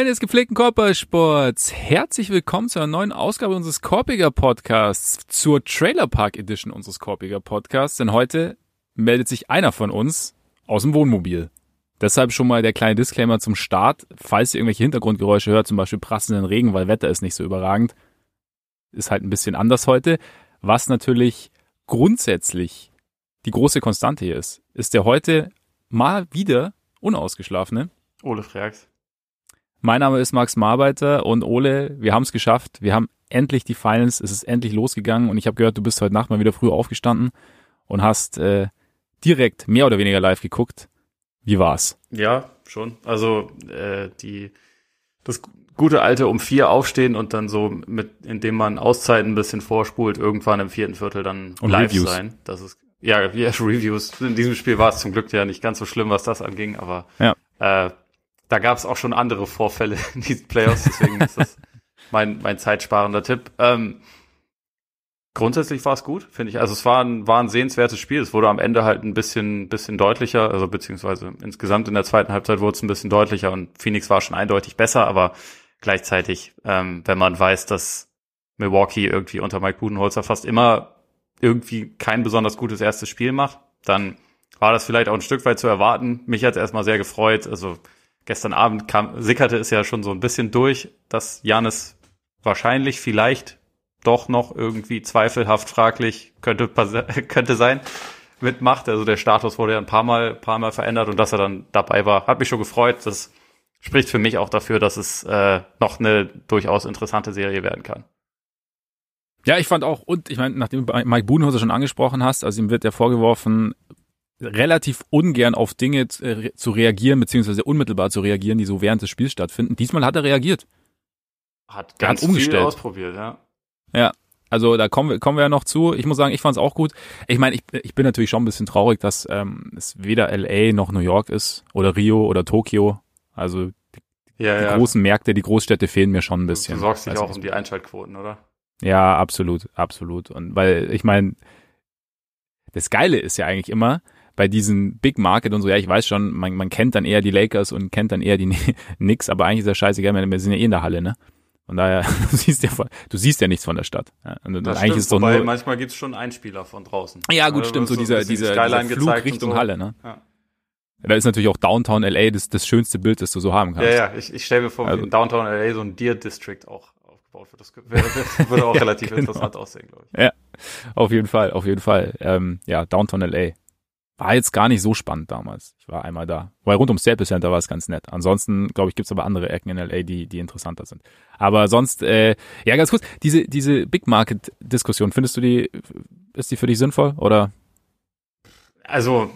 Freunde des gepflegten Korbballsports, herzlich willkommen zu einer neuen Ausgabe unseres Korpiger Podcasts, zur Trailer Park Edition unseres Korpiger Podcasts, denn heute meldet sich einer von uns aus dem Wohnmobil. Deshalb schon mal der kleine Disclaimer zum Start, falls ihr irgendwelche Hintergrundgeräusche hört, zum Beispiel prassenden Regen, weil Wetter ist nicht so überragend, ist halt ein bisschen anders heute. Was natürlich grundsätzlich die große Konstante hier ist, ist der heute mal wieder unausgeschlafene Ole Freaks. Mein Name ist Max Marbeiter und Ole, wir haben es geschafft. Wir haben endlich die Finals, es ist endlich losgegangen und ich habe gehört, du bist heute Nacht mal wieder früh aufgestanden und hast äh, direkt mehr oder weniger live geguckt. Wie war's? Ja, schon. Also äh, die das gute alte um vier aufstehen und dann so mit, indem man Auszeiten ein bisschen vorspult, irgendwann im vierten Viertel dann Und live Reviews. sein. Das ist ja, ja Reviews. In diesem Spiel war es zum Glück ja nicht ganz so schlimm, was das anging, aber Ja. äh, da gab es auch schon andere Vorfälle in diesen Playoffs, deswegen ist das mein, mein zeitsparender Tipp. Ähm, grundsätzlich war es gut, finde ich. Also es war ein, war ein sehenswertes Spiel. Es wurde am Ende halt ein bisschen, bisschen deutlicher, also beziehungsweise insgesamt in der zweiten Halbzeit wurde es ein bisschen deutlicher und Phoenix war schon eindeutig besser, aber gleichzeitig, ähm, wenn man weiß, dass Milwaukee irgendwie unter Mike Budenholzer fast immer irgendwie kein besonders gutes erstes Spiel macht, dann war das vielleicht auch ein Stück weit zu erwarten. Mich hat es erstmal sehr gefreut. Also gestern Abend kam, sickerte es ja schon so ein bisschen durch, dass Janis wahrscheinlich vielleicht doch noch irgendwie zweifelhaft fraglich könnte, könnte sein mitmacht. Also der Status wurde ja ein paar Mal, paar Mal verändert und dass er dann dabei war, hat mich schon gefreut. Das spricht für mich auch dafür, dass es äh, noch eine durchaus interessante Serie werden kann. Ja, ich fand auch, und ich meine, nachdem du Mike Budenholzer schon angesprochen hast, also ihm wird ja vorgeworfen, relativ ungern auf Dinge zu äh, zu reagieren, beziehungsweise unmittelbar zu reagieren, die so während des Spiels stattfinden. Diesmal hat er reagiert. Hat Er hat ganz umgestellt. viel ausprobiert, ja. Ja, also da kommen wir, kommen wir ja noch zu. Ich muss sagen, ich fand es auch gut. Ich meine, ich, ich bin natürlich schon ein bisschen traurig, dass ähm, es weder LA noch New York ist oder Rio oder Tokio. Also Ja, die ja. großen Märkte, die Großstädte fehlen mir schon ein bisschen. du sorgst dich Weiß auch um die Einschaltquoten, oder? Ja, absolut, absolut. Und weil ich meine, das Geile ist ja eigentlich immer bei diesen Big Market und so, ja, ich weiß schon, man, man kennt dann eher die Lakers und kennt dann eher die Knicks, aber eigentlich ist das scheißegal, wir wir sind ja eh in der Halle, ne? Von daher, du siehst ja, du siehst ja nichts von der Stadt. Ja, und Das eigentlich stimmt, ist doch wobei nur, manchmal gibt's schon Einspieler von draußen. ja gut, stimmt, so dieser, dieser, dieser Flug Richtung so. Halle, ne? Ja. Da ist natürlich auch Downtown LA das, das schönste Bild, das du so haben kannst. Ja, ja, ich, ich stelle mir vor, Also- in Downtown LA so ein Deer District auch aufgebaut wird. Das würde auch Ja, relativ genau. interessant aussehen, glaube ich. Auf jeden Fall, auf jeden Fall. Ähm, ja, Downtown LA. War jetzt gar nicht so spannend damals. Ich war einmal da. Weil rund ums Staples Center war es ganz nett. Ansonsten, glaube ich, gibt's aber andere Ecken in LA, die, die interessanter sind. Aber sonst, äh, ja, ganz kurz, diese, diese Big Market Diskussion, findest du die, ist die für dich sinnvoll? Oder? Also,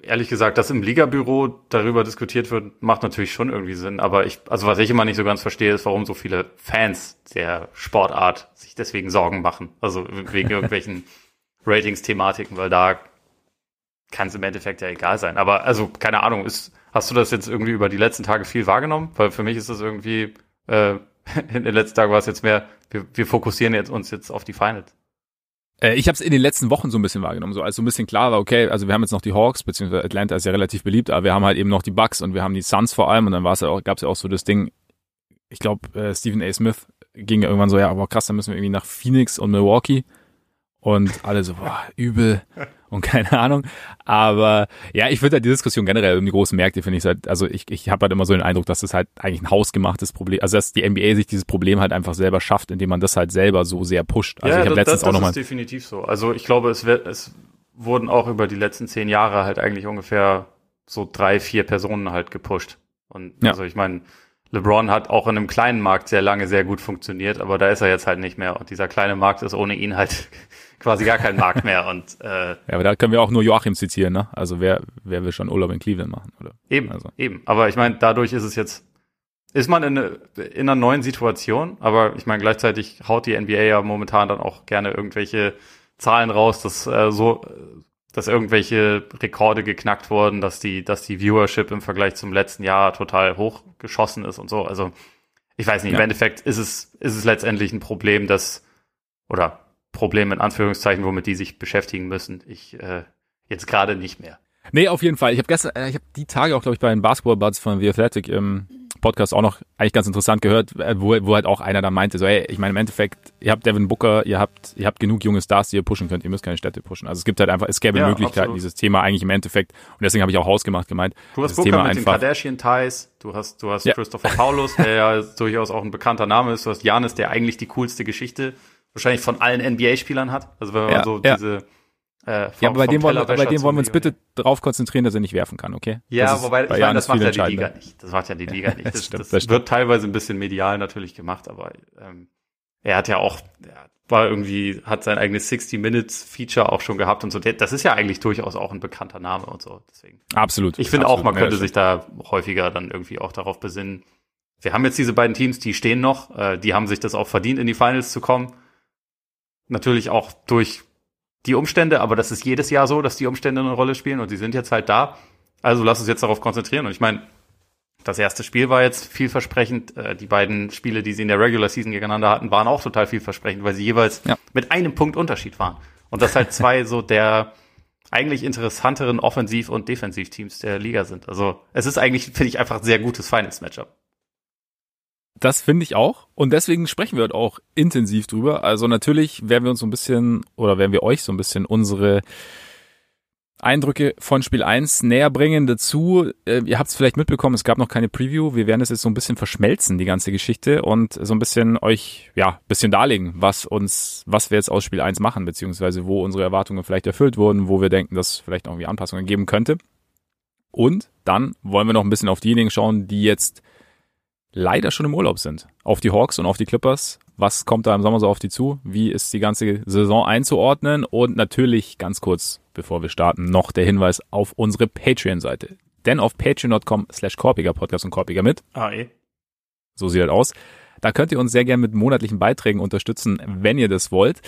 ehrlich gesagt, dass im Ligabüro darüber diskutiert wird, macht natürlich schon irgendwie Sinn. Aber ich, also was ich immer nicht so ganz verstehe, ist, warum so viele Fans der Sportart sich deswegen Sorgen machen. Also wegen irgendwelchen Ratings-Thematiken, weil da kann es im Endeffekt ja egal sein. Aber also, keine Ahnung, ist, hast du das jetzt irgendwie über die letzten Tage viel wahrgenommen? Weil für mich ist das irgendwie, äh, in den letzten Tagen war es jetzt mehr, wir, wir fokussieren jetzt uns jetzt auf die Finals. Äh, ich habe es in den letzten Wochen so ein bisschen wahrgenommen, so als so ein bisschen klar war, okay, also wir haben jetzt noch die Hawks, beziehungsweise Atlanta ist ja relativ beliebt, aber wir haben halt eben noch die Bucks und wir haben die Suns vor allem und dann war ja auch, gab es ja auch so das Ding, ich glaube, äh, Stephen A. Smith ging ja irgendwann so, ja, aber krass, dann müssen wir irgendwie nach Phoenix und Milwaukee und alle so, boah, übel und keine Ahnung. Aber ja, ich würde halt die Diskussion generell um die großen Märkte, finde ich halt, also ich, ich habe halt immer so den Eindruck, dass das halt eigentlich ein hausgemachtes Problem, also dass die NBA sich dieses Problem halt einfach selber schafft, indem man das halt selber so sehr pusht. Also ich habe das, letztens das, auch das nochmal ist definitiv so. Also ich glaube, es, wird, es wurden auch über die letzten zehn Jahre halt eigentlich ungefähr so drei, vier Personen halt gepusht. Und Ja. also ich meine, LeBron hat auch in einem kleinen Markt sehr lange sehr gut funktioniert, aber da ist er jetzt halt nicht mehr. Und dieser kleine Markt ist ohne ihn halt quasi gar kein Markt mehr. Und äh, Ja, aber da können wir auch nur Joachim zitieren, ne? Also wer, wer will schon Urlaub in Cleveland machen, oder? Eben, Also. eben. Aber ich meine, dadurch ist es jetzt, ist man in, eine, in einer neuen Situation, aber ich meine, gleichzeitig haut die NBA ja momentan dann auch gerne irgendwelche Zahlen raus, dass äh, so, dass irgendwelche Rekorde geknackt wurden, dass die, dass die Viewership im Vergleich zum letzten Jahr total hochgeschossen ist und so. Also ich weiß nicht, Ja. im Endeffekt ist es, ist es letztendlich ein Problem, das, oder Problem in Anführungszeichen, womit die sich beschäftigen müssen. Ich äh, jetzt gerade nicht mehr. Nee, auf jeden Fall. Ich habe gestern, äh, ich habe die Tage auch, glaube ich, bei den Basketball Buds von The Athletic ähm, Podcast auch noch eigentlich ganz interessant gehört, äh, wo, wo halt auch einer dann meinte, so, ey, ich meine, im Endeffekt, ihr habt Devin Booker, ihr habt, ihr habt genug junge Stars, die ihr pushen könnt, ihr müsst keine Städte pushen. Also es gibt halt einfach, es gäbe ja, Möglichkeiten, absolut. dieses Thema eigentlich im Endeffekt, und deswegen habe ich auch hausgemacht gemeint. Du hast Booker Thema mit einfach, den Kardashian-Ties, du hast, du hast ja. Christopher Paulus, der ja durchaus auch ein bekannter Name ist, du hast Janis, der eigentlich die coolste Geschichte wahrscheinlich von allen NBA-Spielern hat. Also wenn man ja, so ja. diese äh, vom, ja, aber bei dem, wollen, bei dem wollen wir uns bitte darauf konzentrieren, dass er nicht werfen kann, okay? Ja, wobei, ich meine, das macht ja die Liga nicht. Das macht ja die Liga nicht. Das, das, stimmt, das, das wird teilweise ein bisschen medial natürlich gemacht, aber ähm, er hat ja auch, er war irgendwie, hat sein eigenes 60 Minutes Feature auch schon gehabt und so. Das ist ja eigentlich durchaus auch ein bekannter Name und so. Deswegen. Absolut. Ich finde auch, man könnte sich da häufiger dann irgendwie auch darauf besinnen. Wir haben jetzt diese beiden Teams, die stehen noch, äh, die haben sich das auch verdient, in die Finals zu kommen. Natürlich auch durch die Umstände, aber das ist jedes Jahr so, dass die Umstände eine Rolle spielen und die sind jetzt halt da. Also lass uns jetzt darauf konzentrieren. Und ich meine, das erste Spiel war jetzt vielversprechend. Äh, die beiden Spiele, die sie in der Regular Season gegeneinander hatten, waren auch total vielversprechend, weil sie jeweils ja. mit einem Punkt Unterschied waren. Und das halt zwei so der eigentlich interessanteren Offensiv- und Defensivteams der Liga sind. Also es ist eigentlich, finde ich, einfach ein sehr gutes Finals-Matchup. Das finde ich auch. Und deswegen sprechen wir heute auch intensiv drüber. Also natürlich werden wir uns so ein bisschen oder werden wir euch so ein bisschen unsere Eindrücke von Spiel 1 näher bringen. Dazu, äh, ihr habt es vielleicht mitbekommen, es gab noch keine Preview. Wir werden es jetzt so ein bisschen verschmelzen, die ganze Geschichte, und so ein bisschen euch, ja, bisschen darlegen, was uns, was wir jetzt aus Spiel 1 machen, beziehungsweise wo unsere Erwartungen vielleicht erfüllt wurden, wo wir denken, dass vielleicht irgendwie Anpassungen geben könnte. Und dann wollen wir noch ein bisschen auf diejenigen schauen, die jetzt leider schon im Urlaub sind. Auf die Hawks und auf die Clippers. Was kommt da im Sommer so auf die zu? Wie ist die ganze Saison einzuordnen? Und natürlich ganz kurz, bevor wir starten, noch der Hinweis auf unsere Patreon-Seite. Denn auf patreon.com slash Korpiger Podcast und Korpiger mit. Ah, eh. So sieht das aus. Da könnt ihr uns sehr gerne mit monatlichen Beiträgen unterstützen, wenn ihr das wollt.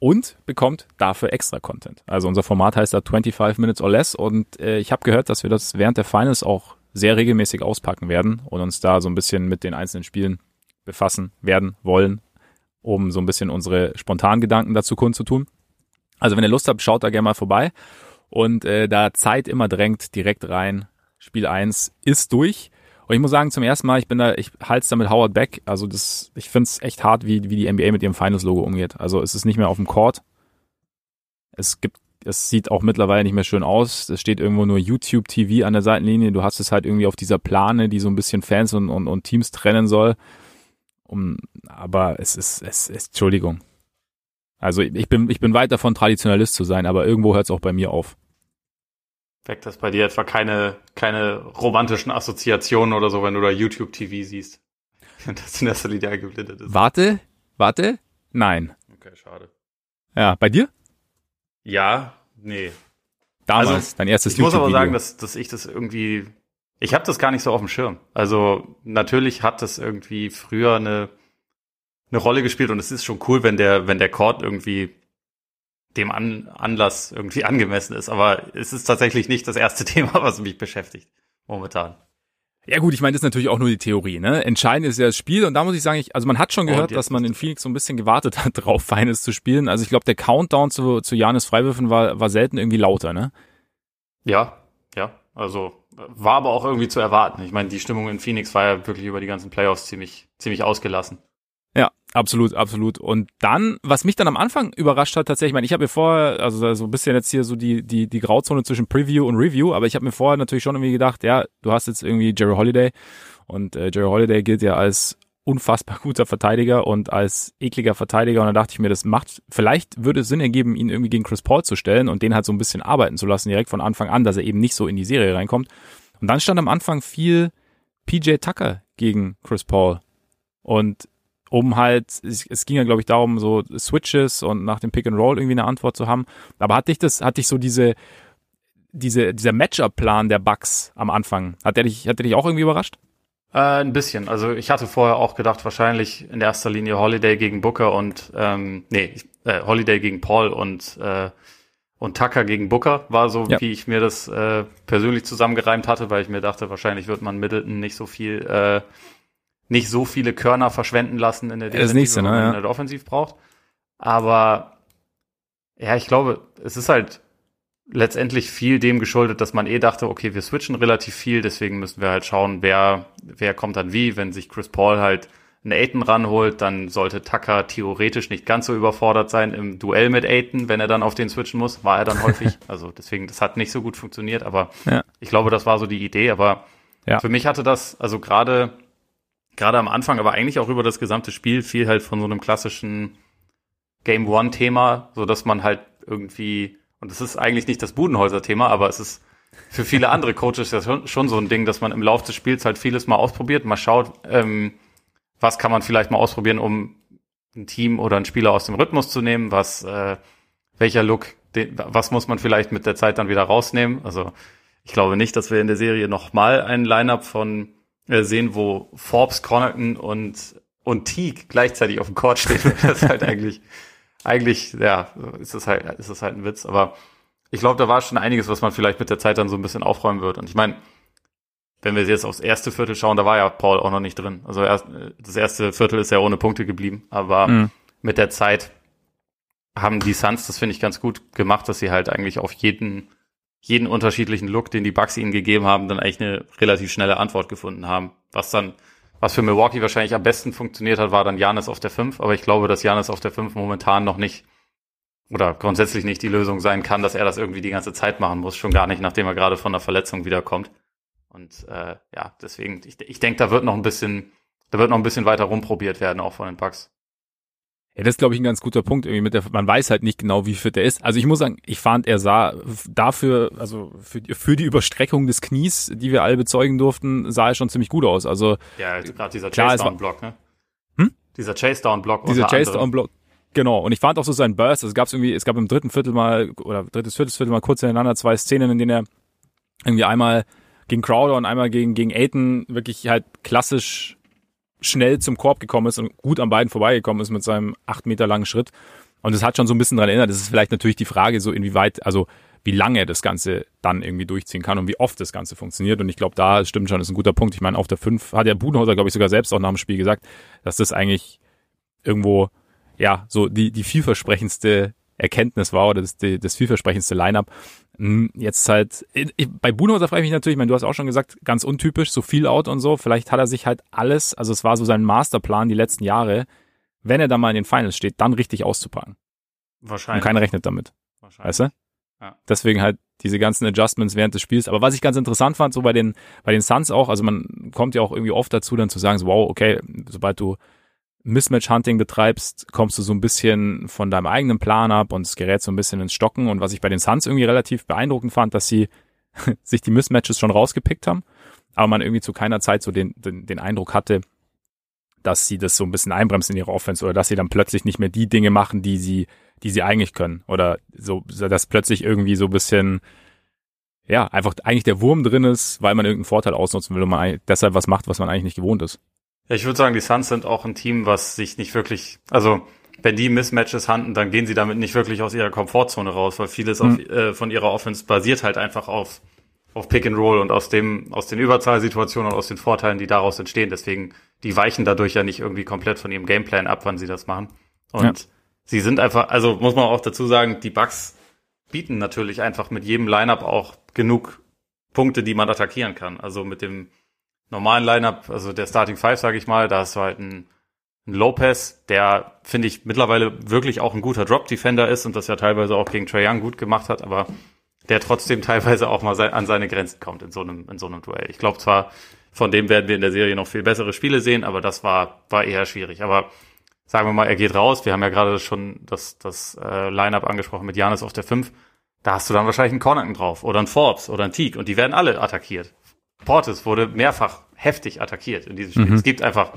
Und bekommt dafür extra Content. Also unser Format heißt da 25 Minutes or Less. Und äh, ich habe gehört, dass wir das während der Finals auch sehr regelmäßig auspacken werden und uns da so ein bisschen mit den einzelnen Spielen befassen werden wollen, um so ein bisschen unsere spontanen Gedanken dazu kundzutun. Also wenn ihr Lust habt, schaut da gerne mal vorbei. Und äh, da Zeit immer drängt, direkt rein. Spiel 1 ist durch. Und ich muss sagen, zum ersten Mal, ich bin da, ich halte da mit Howard Beck. Also das, ich finde es echt hart, wie, wie die NBA mit ihrem Finals-Logo umgeht. Also es ist nicht mehr auf dem Court. Es gibt es sieht auch mittlerweile nicht mehr schön aus. Es steht irgendwo nur YouTube TV an der Seitenlinie. Du hast es halt irgendwie auf dieser Plane, die so ein bisschen Fans und, und, und Teams trennen soll. Um, aber es ist, es ist, Entschuldigung. Also ich bin, ich bin weit davon, Traditionalist zu sein, aber irgendwo hört es auch bei mir auf. Weckt das bei dir etwa keine, keine romantischen Assoziationen oder so, wenn du da YouTube TV siehst? das in erster Linie eingeblendet ist. Warte, warte, nein. Okay, schade. Ja, bei dir? Ja, nee. Damals, also, dein erstes Ich muss aber sagen, dass, dass ich das irgendwie, ich habe das gar nicht so auf dem Schirm. Also natürlich hat das irgendwie früher eine, eine Rolle gespielt und es ist schon cool, wenn der, wenn der Chord irgendwie dem An Anlass irgendwie angemessen ist. Aber es ist tatsächlich nicht das erste Thema, was mich beschäftigt momentan. Ja gut, ich meine, das ist natürlich auch nur die Theorie. Ne? Entscheidend ist ja das Spiel und da muss ich sagen, ich, also man hat schon gehört, dass man in Phoenix so ein bisschen gewartet hat, drauf Finals zu spielen. Also ich glaube, der Countdown zu, zu Janis Freiwürfen war, war selten irgendwie lauter, ne? Ja, ja. Also war aber auch irgendwie zu erwarten. Ich meine, die Stimmung in Phoenix war ja wirklich über die ganzen Playoffs ziemlich, ziemlich ausgelassen. Ja, absolut, absolut. Und dann, was mich dann am Anfang überrascht hat, tatsächlich, ich meine, ich habe mir vorher, also so ein bisschen jetzt hier so die, die, die Grauzone zwischen Preview und Review, aber ich habe mir vorher natürlich schon irgendwie gedacht, ja, du hast jetzt irgendwie Jerry Holiday und äh, Jerry Holiday gilt ja als unfassbar guter Verteidiger und als ekliger Verteidiger und dann dachte ich mir, das macht, vielleicht würde es Sinn ergeben, ihn irgendwie gegen Chris Paul zu stellen und den halt so ein bisschen arbeiten zu lassen, direkt von Anfang an, dass er eben nicht so in die Serie reinkommt. Und dann stand am Anfang viel PJ Tucker gegen Chris Paul und um halt, es, ging ja, glaube ich, darum, so Switches und nach dem Pick and Roll irgendwie eine Antwort zu haben. Aber hat dich das, hat dich so diese, diese, dieser Matchup-Plan der Bugs am Anfang, hat der dich, hat der dich auch irgendwie überrascht? Äh, ein bisschen. Also ich hatte vorher auch gedacht, wahrscheinlich in erster Linie Holiday gegen Booker und ähm, nee, äh, Holiday gegen Paul und äh, und Tucker gegen Booker war so, ja. wie ich mir das äh, persönlich zusammengereimt hatte, weil ich mir dachte, wahrscheinlich wird man Middleton nicht so viel äh, nicht so viele Körner verschwenden lassen in der Defensive, das nächste, ne, ja. der Offensiv braucht. Aber ja, ich glaube, es ist halt letztendlich viel dem geschuldet, dass man eh dachte, okay, wir switchen relativ viel, deswegen müssen wir halt schauen, wer, wer kommt dann wie. Wenn sich Chris Paul halt einen Aiton ranholt, dann sollte Tucker theoretisch nicht ganz so überfordert sein im Duell mit Aiton, wenn er dann auf den switchen muss. War er dann häufig. Also deswegen, das hat nicht so gut funktioniert, aber ja. ich glaube, das war so die Idee. Aber ja. für mich hatte das, also gerade, gerade am Anfang, aber eigentlich auch über das gesamte Spiel viel halt von so einem klassischen Game One Thema, so dass man halt irgendwie, und das ist eigentlich nicht das Budenhäuser Thema, aber es ist für viele andere Coaches ja schon, so ein Ding, dass man im Laufe des Spiels halt vieles mal ausprobiert, mal schaut, ähm, was kann man vielleicht mal ausprobieren, um ein Team oder einen Spieler aus dem Rhythmus zu nehmen, was, äh, welcher Look, den, was muss man vielleicht mit der Zeit dann wieder rausnehmen. Also ich glaube nicht, dass wir in der Serie nochmal ein Lineup von sehen, wo Forbes, Connaughton und und Teague gleichzeitig auf dem Court stehen. das ist halt eigentlich, eigentlich, ja, ist es halt, ist es halt ein Witz. Aber ich glaube, da war schon einiges, was man vielleicht mit der Zeit dann so ein bisschen aufräumen wird. Und ich meine, wenn wir jetzt aufs erste Viertel schauen, da war ja Paul auch noch nicht drin. Also erst, das erste Viertel ist ja ohne Punkte geblieben, aber mhm. mit der Zeit haben die Suns, das finde ich ganz gut gemacht, dass sie halt eigentlich auf jeden, jeden unterschiedlichen Look, den die Bucks ihnen gegeben haben, dann eigentlich eine relativ schnelle Antwort gefunden haben. Was dann, was für Milwaukee wahrscheinlich am besten funktioniert hat, war dann Janis auf der 5, aber ich glaube, dass Janis auf der 5 momentan noch nicht oder grundsätzlich nicht die Lösung sein kann, dass er das irgendwie die ganze Zeit machen muss, schon gar nicht, nachdem er gerade von der Verletzung wiederkommt. Und äh, ja, deswegen, ich, ich denke, da wird noch ein bisschen, da wird noch ein bisschen weiter rumprobiert werden, auch von den Bugs. Ja, das ist, glaube ich, ein ganz guter Punkt. Irgendwie mit der, man weiß halt nicht genau, wie fit er ist. Also ich muss sagen, ich fand, er sah dafür, also für, für die Überstreckung des Knies, die wir alle bezeugen durften, sah er schon ziemlich gut aus. Also ja, gerade dieser Chase-Down-Block, ne? Hm? Dieser Chase-Down-Block. Dieser Chase-Down-Block. Genau, und ich fand auch so seinen Burst, es gab irgendwie, es gab im dritten Viertel mal, oder drittes, viertes Viertel mal kurz hintereinander zwei Szenen, in denen er irgendwie einmal gegen Crowder und einmal gegen, gegen Aiton wirklich halt klassisch schnell zum Korb gekommen ist und gut an beiden vorbeigekommen ist mit seinem acht Meter langen Schritt. Und das hat schon so ein bisschen daran erinnert. Das ist vielleicht natürlich die Frage, so inwieweit, also wie lange das Ganze dann irgendwie durchziehen kann und wie oft das Ganze funktioniert. Und ich glaube, da stimmt schon, ist ein guter Punkt. Ich meine, auf der 5 hat der Budenhauser, glaube ich, sogar selbst auch nach dem Spiel gesagt, dass das eigentlich irgendwo, ja, so die, die vielversprechendste Erkenntnis war oder das, das vielversprechendste Line-up. Hm, jetzt halt, bei Budenholzer frage ich mich natürlich, ich meine, du hast auch schon gesagt, ganz untypisch, so viel out und so. Vielleicht hat er sich halt alles, also es war so sein Masterplan die letzten Jahre, wenn er dann mal in den Finals steht, dann richtig auszupacken. Wahrscheinlich. Und keiner rechnet damit. Wahrscheinlich. Weißt du? Ja. Deswegen halt diese ganzen Adjustments während des Spiels. Aber was ich ganz interessant fand, so bei den, bei den Suns auch, also man kommt ja auch irgendwie oft dazu, dann zu sagen, so, wow, okay, sobald du Mismatch-Hunting betreibst, kommst du so ein bisschen von deinem eigenen Plan ab und es gerät so ein bisschen ins Stocken. Und was ich bei den Suns irgendwie relativ beeindruckend fand, dass sie sich die Mismatches schon rausgepickt haben, aber man irgendwie zu keiner Zeit so den, den, den Eindruck hatte, dass sie das so ein bisschen einbremsen in ihre Offense oder dass sie dann plötzlich nicht mehr die Dinge machen, die sie, die sie eigentlich können. Oder so, dass plötzlich irgendwie so ein bisschen, ja, einfach eigentlich der Wurm drin ist, weil man irgendeinen Vorteil ausnutzen will und man deshalb was macht, was man eigentlich nicht gewohnt ist. Ja, ich würde sagen, die Suns sind auch ein Team, was sich nicht wirklich, also wenn die Mismatches handeln, dann gehen sie damit nicht wirklich aus ihrer Komfortzone raus, weil vieles mhm. auf, äh, von ihrer Offense basiert halt einfach auf, auf Pick and Roll und aus dem, aus den Überzahlsituationen und aus den Vorteilen, die daraus entstehen. Deswegen, die weichen dadurch ja nicht irgendwie komplett von ihrem Gameplan ab, wann sie das machen. Und ja. sie sind einfach, also muss man auch dazu sagen, die Bucks bieten natürlich einfach mit jedem Lineup auch genug Punkte, die man attackieren kann. Also mit dem normalen Lineup, also der Starting Five, sage ich mal, da hast du halt einen, einen Lopez, der finde ich mittlerweile wirklich auch ein guter Drop Defender ist und das ja teilweise auch gegen Trae Young gut gemacht hat, aber der trotzdem teilweise auch mal an seine Grenzen kommt in so einem in so einem Duell. Ich glaube zwar, von dem werden wir in der Serie noch viel bessere Spiele sehen, aber das war war eher schwierig. Aber sagen wir mal, er geht raus. Wir haben ja gerade schon das das äh, Lineup angesprochen mit Janis auf der 5. Da hast du dann wahrscheinlich einen Connaughton drauf oder einen Forbes oder einen Teague und die werden alle attackiert. Portis wurde mehrfach heftig attackiert in diesem Spiel. Mhm. Es gibt einfach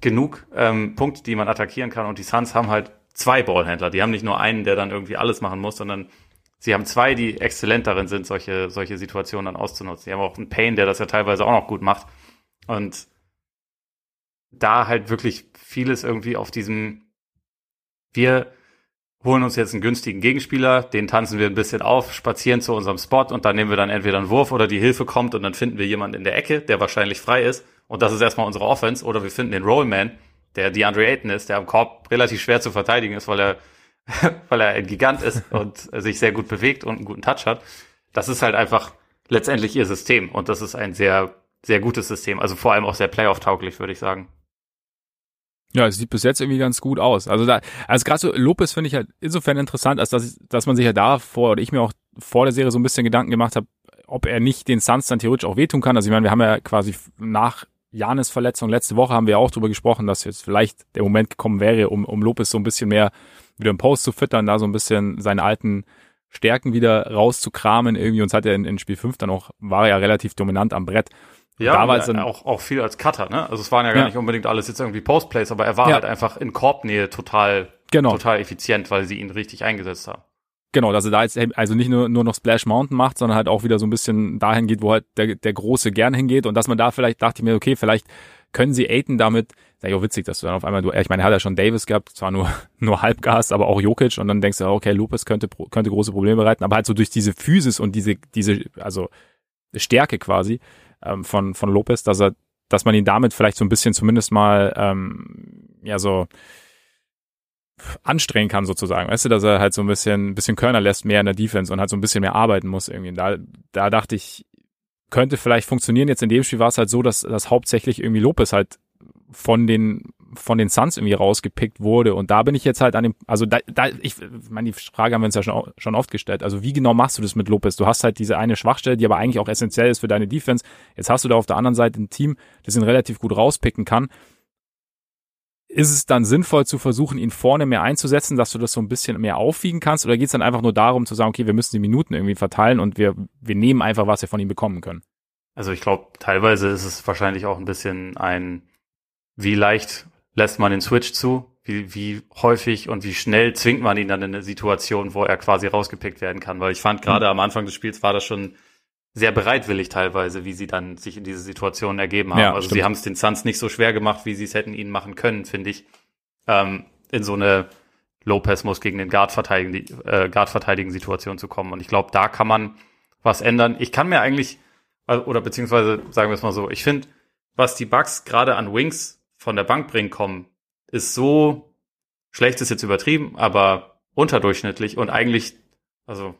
genug ähm, Punkte, die man attackieren kann und die Suns haben halt zwei Ballhändler. Die haben nicht nur einen, der dann irgendwie alles machen muss, sondern sie haben zwei, die exzellent darin sind, solche, solche Situationen dann auszunutzen. Sie haben auch einen Payne, der das ja teilweise auch noch gut macht. Und da halt wirklich vieles irgendwie auf diesem, wir holen uns jetzt einen günstigen Gegenspieler, den tanzen wir ein bisschen auf, spazieren zu unserem Spot und dann nehmen wir dann entweder einen Wurf oder die Hilfe kommt und dann finden wir jemanden in der Ecke, der wahrscheinlich frei ist und das ist erstmal unsere Offense oder wir finden den Rollman, der DeAndre Ayton ist, der am Korb relativ schwer zu verteidigen ist, weil er weil er ein Gigant ist und sich sehr gut bewegt und einen guten Touch hat. Das ist halt einfach letztendlich ihr System und das ist ein sehr, sehr gutes System. Also vor allem auch sehr playoff-tauglich, würde ich sagen. Ja, es sieht bis jetzt irgendwie ganz gut aus. Also da, also gerade so Lopez finde ich halt insofern interessant, als dass, dass man sich ja da vor, oder ich mir auch vor der Serie so ein bisschen Gedanken gemacht habe, ob er nicht den Suns dann theoretisch auch wehtun kann. Also ich meine, wir haben ja quasi nach Janis Verletzung letzte Woche haben wir auch darüber gesprochen, dass jetzt vielleicht der Moment gekommen wäre, um, um Lopez so ein bisschen mehr wieder im Post zu füttern, da so ein bisschen seine alten Stärken wieder rauszukramen irgendwie. Und hat er in, in Spiel 5 dann auch, war er ja relativ dominant am Brett. Ja, da war dann, auch, auch viel als Cutter, ne? Also es waren ja gar ja. nicht unbedingt alles jetzt irgendwie Postplays, aber er war ja. halt einfach in Korbnähe total, genau. total effizient, weil sie ihn richtig eingesetzt haben. Genau, dass er da jetzt also nicht nur, nur noch Splash Mountain macht, sondern halt auch wieder so ein bisschen dahin geht, wo halt der, der Große gern hingeht und dass man da vielleicht, dachte ich mir, okay, vielleicht können sie Aiden damit, ist ja witzig, dass du dann auf einmal, du, ich meine, er hat ja schon Davis gehabt, zwar nur, nur Halbgas, aber auch Jokic und dann denkst du, okay, Lopez könnte, könnte große Probleme bereiten, aber halt so durch diese Physis und diese, diese, also Stärke quasi ähm, von, von Lopez, dass er, dass man ihn damit vielleicht so ein bisschen zumindest mal, ähm, ja, so, anstrengen kann sozusagen, weißt du, dass er halt so ein bisschen, bisschen Körner lässt mehr in der Defense und halt so ein bisschen mehr arbeiten muss irgendwie. Da, da dachte ich, könnte vielleicht funktionieren. Jetzt in dem Spiel war es halt so, dass, dass hauptsächlich irgendwie Lopez halt von den von den Suns irgendwie rausgepickt wurde. Und da bin ich jetzt halt an dem also da, da ich meine die Frage haben wir uns ja schon schon oft gestellt. Also wie genau machst du das mit Lopez? Du hast halt diese eine Schwachstelle die aber eigentlich auch essentiell ist für deine Defense. Jetzt hast du da auf der anderen Seite ein Team das ihn relativ gut rauspicken kann. Ist es dann sinnvoll zu versuchen, ihn vorne mehr einzusetzen, dass du das so ein bisschen mehr aufwiegen kannst? Oder geht es dann einfach nur darum zu sagen, okay, wir müssen die Minuten irgendwie verteilen und wir, wir nehmen einfach, was wir von ihm bekommen können? Also ich glaube, teilweise ist es wahrscheinlich auch ein bisschen ein, wie leicht lässt man den Switch zu? Wie, wie häufig und wie schnell zwingt man ihn dann in eine Situation, wo er quasi rausgepickt werden kann? Weil ich fand gerade mhm. am Anfang des Spiels war das schon sehr bereitwillig teilweise, wie sie dann sich in diese Situation ergeben haben. Ja, also stimmt. sie haben es den Suns nicht so schwer gemacht, wie sie es hätten ihnen machen können, finde ich. Ähm, in so eine Lopez muss gegen den Guard verteidigen, äh, Guard verteidigen Situation zu kommen. Und ich glaube, da kann man was ändern. Ich kann mir eigentlich, oder beziehungsweise sagen wir es mal so, ich finde, was die Bugs gerade an Wings von der Bank bringen kommen, ist so schlecht ist jetzt übertrieben, aber unterdurchschnittlich und eigentlich, also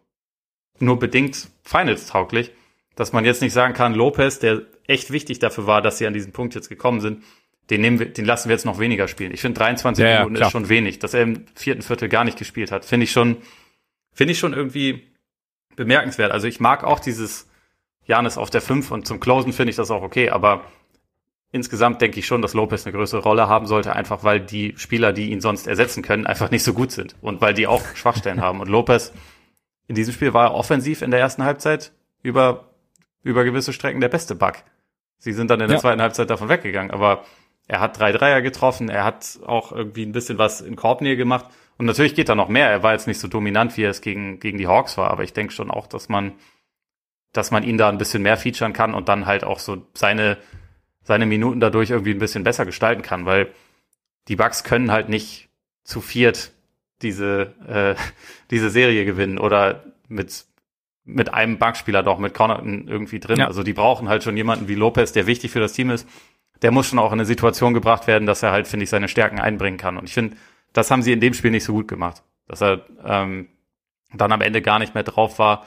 nur bedingt Finals tauglich dass man jetzt nicht sagen kann, Lopez, der echt wichtig dafür war, dass sie an diesen Punkt jetzt gekommen sind, den nehmen wir, den lassen wir jetzt noch weniger spielen. Ich finde 23 ja, Minuten ja, ist schon wenig, dass er im vierten Viertel gar nicht gespielt hat, finde ich schon, finde ich schon irgendwie bemerkenswert. Also ich mag auch dieses Janis auf der 5 und zum Closen finde ich das auch okay, aber insgesamt denke ich schon, dass Lopez eine größere Rolle haben sollte, einfach weil die Spieler, die ihn sonst ersetzen können, einfach nicht so gut sind und weil die auch Schwachstellen haben. Und Lopez in diesem Spiel war er offensiv in der ersten Halbzeit über über gewisse Strecken der beste Bug. Sie sind dann in der ja. zweiten Halbzeit davon weggegangen, aber er hat drei Dreier getroffen, er hat auch irgendwie ein bisschen was in Korbnähe gemacht und natürlich geht da noch mehr. Er war jetzt nicht so dominant, wie er es gegen, gegen die Hawks war, aber ich denke schon auch, dass man, dass man ihn da ein bisschen mehr featuren kann und dann halt auch so seine, seine Minuten dadurch irgendwie ein bisschen besser gestalten kann, weil die Bugs können halt nicht zu viert diese, äh, diese Serie gewinnen oder mit mit einem Bankspieler doch, mit Connaughton irgendwie drin. Ja. Also die brauchen halt schon jemanden wie Lopez, der wichtig für das Team ist. Der muss schon auch in eine Situation gebracht werden, dass er halt, finde ich, seine Stärken einbringen kann. Und ich finde, das haben sie in dem Spiel nicht so gut gemacht. Dass er ähm, dann am Ende gar nicht mehr drauf war.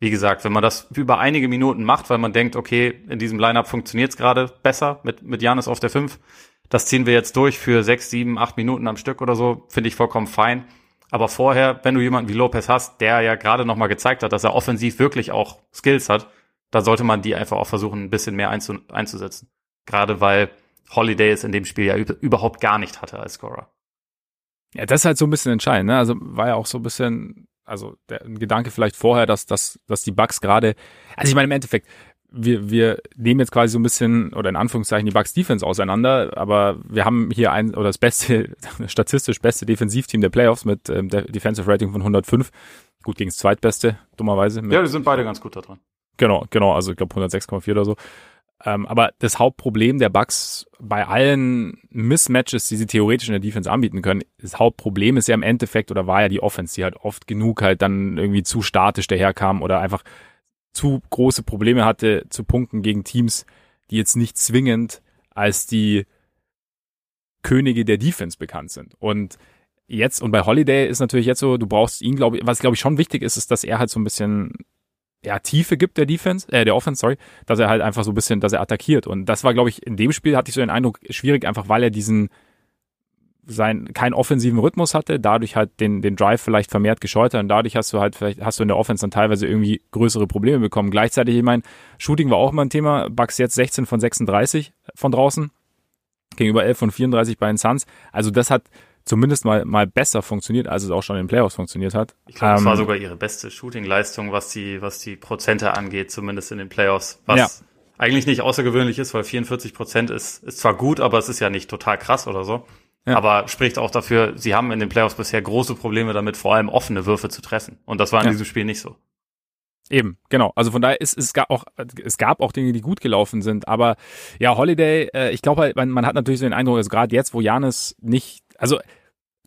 Wie gesagt, wenn man das über einige Minuten macht, weil man denkt, okay, in diesem Lineup funktioniert es gerade besser mit, mit Janis auf der 5, das ziehen wir jetzt durch für sechs, sieben, acht Minuten am Stück oder so, finde ich vollkommen fein. Aber vorher, wenn du jemanden wie Lopez hast, der ja gerade nochmal gezeigt hat, dass er offensiv wirklich auch Skills hat, dann sollte man die einfach auch versuchen, ein bisschen mehr einzu einzusetzen. Gerade weil Holiday es in dem Spiel ja überhaupt gar nicht hatte als Scorer. Ja, das ist halt so ein bisschen entscheidend, ne? Also war ja auch so ein bisschen, also der ein Gedanke vielleicht vorher, dass, dass, dass die Bugs gerade, also ich meine im Endeffekt, wir, wir nehmen jetzt quasi so ein bisschen oder in Anführungszeichen die Bucks Defense auseinander, aber wir haben hier ein oder das beste, statistisch beste Defensivteam der Playoffs mit ähm, der Defensive Rating von 105. Gut gegen das zweitbeste, dummerweise. ja, die sind beide ganz gut da dran. Genau, genau, also ich glaube 106,4 oder so. Ähm, aber das Hauptproblem der Bucks bei allen Mismatches, die sie theoretisch in der Defense anbieten können, das Hauptproblem ist ja im Endeffekt oder war ja die Offense, die halt oft genug halt dann irgendwie zu statisch daherkam oder einfach zu große Probleme hatte zu punkten gegen Teams, die jetzt nicht zwingend als die Könige der Defense bekannt sind. Und jetzt und bei Holiday ist natürlich jetzt so, du brauchst ihn, glaube ich, was glaube ich schon wichtig ist, ist, dass er halt so ein bisschen ja, Tiefe gibt der Defense, äh, der Offense, sorry, dass er halt einfach so ein bisschen, dass er attackiert. Und das war, glaube ich, in dem Spiel hatte ich so den Eindruck, schwierig, einfach weil er diesen sein, keinen offensiven Rhythmus hatte, dadurch halt den, den Drive vielleicht vermehrt gescheut und dadurch hast du halt, vielleicht hast du in der Offense dann teilweise irgendwie größere Probleme bekommen. Gleichzeitig, ich meine, Shooting war auch immer ein Thema, Bucks jetzt 16 von 36 von draußen, gegenüber 11 von 34 bei den Suns. Also das hat zumindest mal, mal besser funktioniert, als es auch schon in den Playoffs funktioniert hat. Ich glaube, ähm, war sogar ihre beste Shooting-Leistung, was die, was die Prozente angeht, zumindest in den Playoffs. Was ja. eigentlich nicht außergewöhnlich ist, weil 44 Prozent ist, ist zwar gut, aber es ist ja nicht total krass oder so. Ja. Aber spricht auch dafür, sie haben in den Playoffs bisher große Probleme damit, vor allem offene Würfe zu treffen. Und das war in ja. diesem Spiel nicht so. Eben, genau. Also von daher ist es gab auch es gab auch Dinge, die gut gelaufen sind, aber ja, Holiday, äh, ich glaube halt, man, man hat natürlich so den Eindruck, also gerade jetzt, wo Janis nicht, also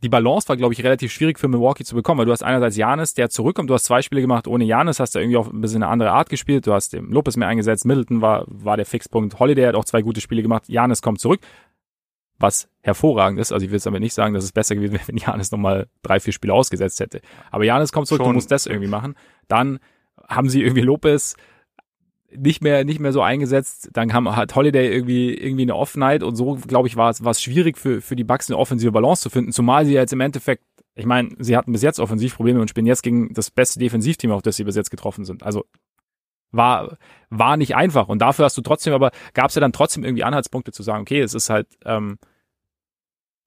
die Balance war, glaube ich, relativ schwierig für Milwaukee zu bekommen, weil du hast einerseits Janis, der zurückkommt, du hast zwei Spiele gemacht ohne Janis, hast da irgendwie auch ein bisschen eine andere Art gespielt, du hast dem Lopez mehr eingesetzt, Middleton war, war der Fixpunkt, Holiday hat auch zwei gute Spiele gemacht, Janis kommt zurück, was hervorragend ist, also ich will jetzt damit nicht sagen, dass es besser gewesen wäre, wenn Janis nochmal drei, vier Spiele ausgesetzt hätte, aber Janis kommt zurück, Schon. du musst das irgendwie machen, dann haben sie irgendwie Lopez nicht mehr nicht mehr so eingesetzt. Dann haben, hat Holiday irgendwie irgendwie eine Off-Night und so, glaube ich, war es war es schwierig für für die Bucks eine offensive Balance zu finden. Zumal sie jetzt im Endeffekt, ich meine, sie hatten bis jetzt Offensivprobleme und spielen jetzt gegen das beste Defensivteam, auf das sie bis jetzt getroffen sind. Also war war nicht einfach und dafür hast du trotzdem, aber gab es ja dann trotzdem irgendwie Anhaltspunkte zu sagen, okay, es ist halt ähm,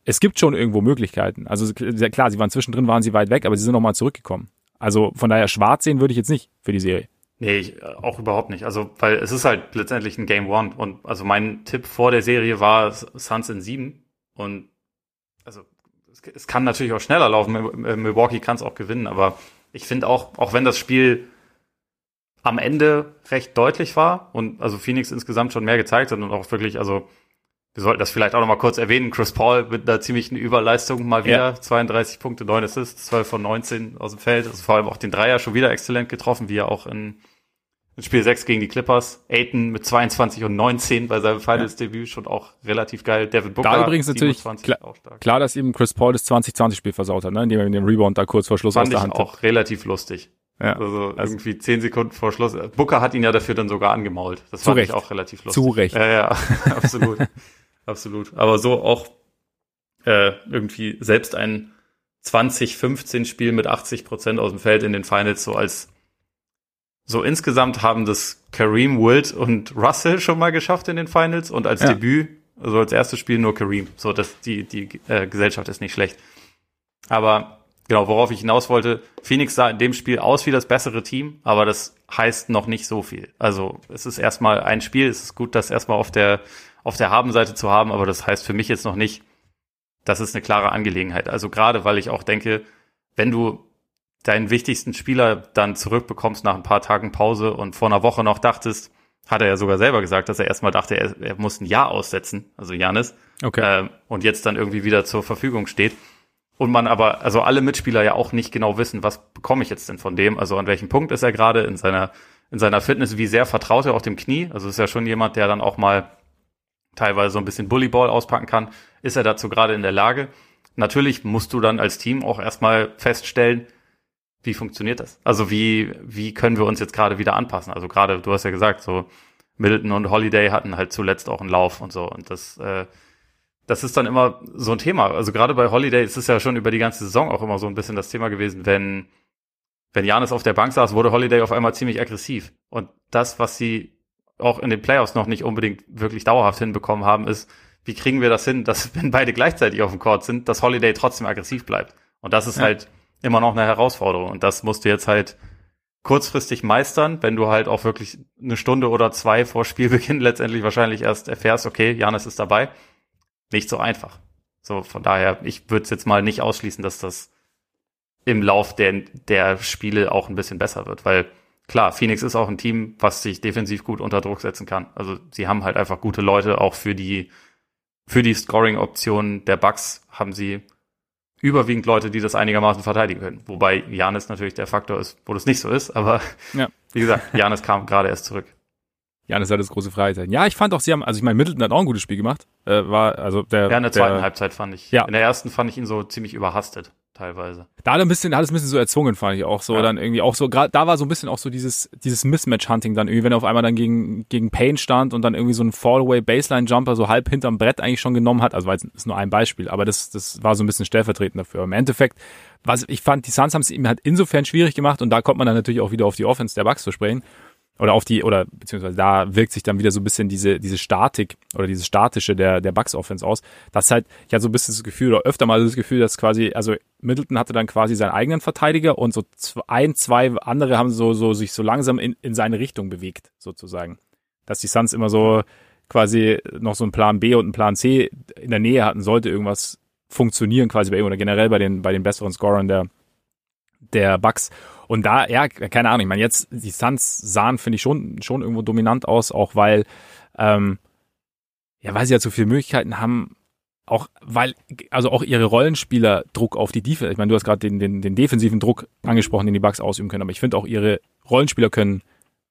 es gibt schon irgendwo Möglichkeiten. Also klar, sie waren zwischendrin, waren sie weit weg, aber sie sind nochmal zurückgekommen. Also von daher schwarz sehen würde ich jetzt nicht für die Serie. Nee, ich, äh, auch überhaupt nicht. Also, weil es ist halt letztendlich ein Game One. Und also mein Tipp vor der Serie war Suns in sieben. Und also es, es kann natürlich auch schneller laufen. Milwaukee kann es auch gewinnen, aber ich finde auch, auch wenn das Spiel am Ende recht deutlich war und also Phoenix insgesamt schon mehr gezeigt hat und auch wirklich, also wir sollten das vielleicht auch noch mal kurz erwähnen. Chris Paul mit einer ziemlichen Überleistung mal wieder. Ja. 32 Punkte, 9 Assists, 12 von 19 aus dem Feld. Also vor allem auch den Dreier schon wieder exzellent getroffen, wie er auch in, in Spiel 6 gegen die Clippers. Aiton mit 22 und 19 bei seinem Finals-Debüt schon auch relativ geil. David Booker. Da übrigens natürlich klar, klar, dass eben Chris Paul das 2020-Spiel versaut hat, ne? indem er den Rebound da kurz vor Schluss Fand aus der Hand hat. auch relativ lustig. Ja. Also, also irgendwie zehn Sekunden vor Schluss. Booker hat ihn ja dafür dann sogar angemault. Das fand Recht. ich auch relativ lustig. Zu Recht. Ja, ja, absolut absolut. Aber so auch äh, irgendwie selbst ein 2015-Spiel mit 80 Prozent aus dem Feld in den Finals so als so insgesamt haben das Kareem, Wilt und Russell schon mal geschafft in den Finals und als ja. Debüt, also als erstes Spiel nur Kareem. So, dass die, die äh, Gesellschaft ist nicht schlecht. Aber genau, worauf ich hinaus wollte, Phoenix sah in dem Spiel aus wie das bessere Team, aber das heißt noch nicht so viel. Also es ist erstmal ein Spiel, es ist gut, das erstmal auf der auf der Habenseite zu haben, aber das heißt für mich jetzt noch nicht, das ist eine klare Angelegenheit. Also gerade, weil ich auch denke, wenn du deinen wichtigsten Spieler dann zurückbekommst nach ein paar Tagen Pause und vor einer Woche noch dachtest, hat er ja sogar selber gesagt, dass er erstmal dachte, er, er muss ein Jahr aussetzen, also Janis, okay. äh, und jetzt dann irgendwie wieder zur Verfügung steht. Und man aber, also alle Mitspieler ja auch nicht genau wissen, was bekomme ich jetzt denn von dem, also an welchem Punkt ist er gerade in seiner, in seiner Fitness, wie sehr vertraut er auf dem Knie, also ist ja schon jemand, der dann auch mal teilweise so ein bisschen Bullyball auspacken kann, ist er dazu gerade in der Lage. Natürlich musst du dann als Team auch erstmal feststellen, wie funktioniert das? Also wie, wie können wir uns jetzt gerade wieder anpassen? Also gerade, du hast ja gesagt, so Middleton und Holiday hatten halt zuletzt auch einen Lauf und so. Und das, äh, das ist dann immer so ein Thema. Also gerade bei Holiday ist es ja schon über die ganze Saison auch immer so ein bisschen das Thema gewesen, wenn, wenn Janis auf der Bank saß, wurde Holiday auf einmal ziemlich aggressiv. Und das, was sie auch in den Playoffs noch nicht unbedingt wirklich dauerhaft hinbekommen haben, ist, wie kriegen wir das hin, dass wenn beide gleichzeitig auf dem Court sind, dass Holiday trotzdem aggressiv bleibt. Und das ist ja. halt immer noch eine Herausforderung. Und das musst du jetzt halt kurzfristig meistern, wenn du halt auch wirklich eine Stunde oder zwei vor Spielbeginn letztendlich wahrscheinlich erst erfährst, okay, Janis ist dabei. Nicht so einfach. So, von daher, ich würde es jetzt mal nicht ausschließen, dass das im Lauf der, der Spiele auch ein bisschen besser wird, weil klar, Phoenix ist auch ein Team, was sich defensiv gut unter Druck setzen kann. Also sie haben halt einfach gute Leute, auch für die, für die Scoring-Optionen der Bucks haben sie überwiegend Leute, die das einigermaßen verteidigen können. Wobei Janis natürlich der Faktor ist, wo das nicht so ist, aber ja. wie gesagt, Janis kam gerade erst zurück. Janis hat das große Fragezeichen. Ja, ich fand auch, sie haben, also ich meine, Middleton hat auch ein gutes Spiel gemacht. Äh, war, also der. Ja, in der zweiten der, Halbzeit fand ich. Ja. In der ersten fand ich ihn so ziemlich überhastet, teilweise. Da hat ein bisschen, da hat es ein bisschen so erzwungen, fand ich auch so. Ja. Dann irgendwie auch so, gerade da war so ein bisschen auch so dieses, dieses Mismatch-Hunting dann irgendwie, wenn er auf einmal dann gegen, gegen Payne stand und dann irgendwie so einen Fallaway-Baseline-Jumper so halb hinterm Brett eigentlich schon genommen hat. Also war jetzt, ist nur ein Beispiel, aber das, das war so ein bisschen stellvertretend dafür. Im Endeffekt, was ich fand, die Suns haben es ihm halt insofern schwierig gemacht und da kommt man dann natürlich auch wieder auf die Offense der Bucks zu sprechen oder auf die, oder beziehungsweise da wirkt sich dann wieder so ein bisschen diese, diese Statik oder dieses Statische der, der Bucks Offense aus. Das halt, ich hatte so ein bisschen das Gefühl, oder öfter mal das Gefühl, dass quasi, also Middleton hatte dann quasi seinen eigenen Verteidiger und so ein, zwei andere haben so, so sich so langsam in, in seine Richtung bewegt, sozusagen. Dass die Suns immer so quasi noch so einen Plan B und einen Plan C in der Nähe hatten, sollte irgendwas funktionieren, quasi bei ihm oder generell bei den, bei den besseren Scorern der, der Bucks. Und da, ja, keine Ahnung, ich meine, jetzt, die Suns sahen, finde ich, schon, schon irgendwo dominant aus, auch weil, ähm, ja, weil sie ja so viele Möglichkeiten haben, auch weil, also auch ihre Rollenspieler Druck auf die Defense, ich meine, du hast gerade den, den, den defensiven Druck angesprochen, den die Bucks ausüben können, aber ich finde auch ihre Rollenspieler können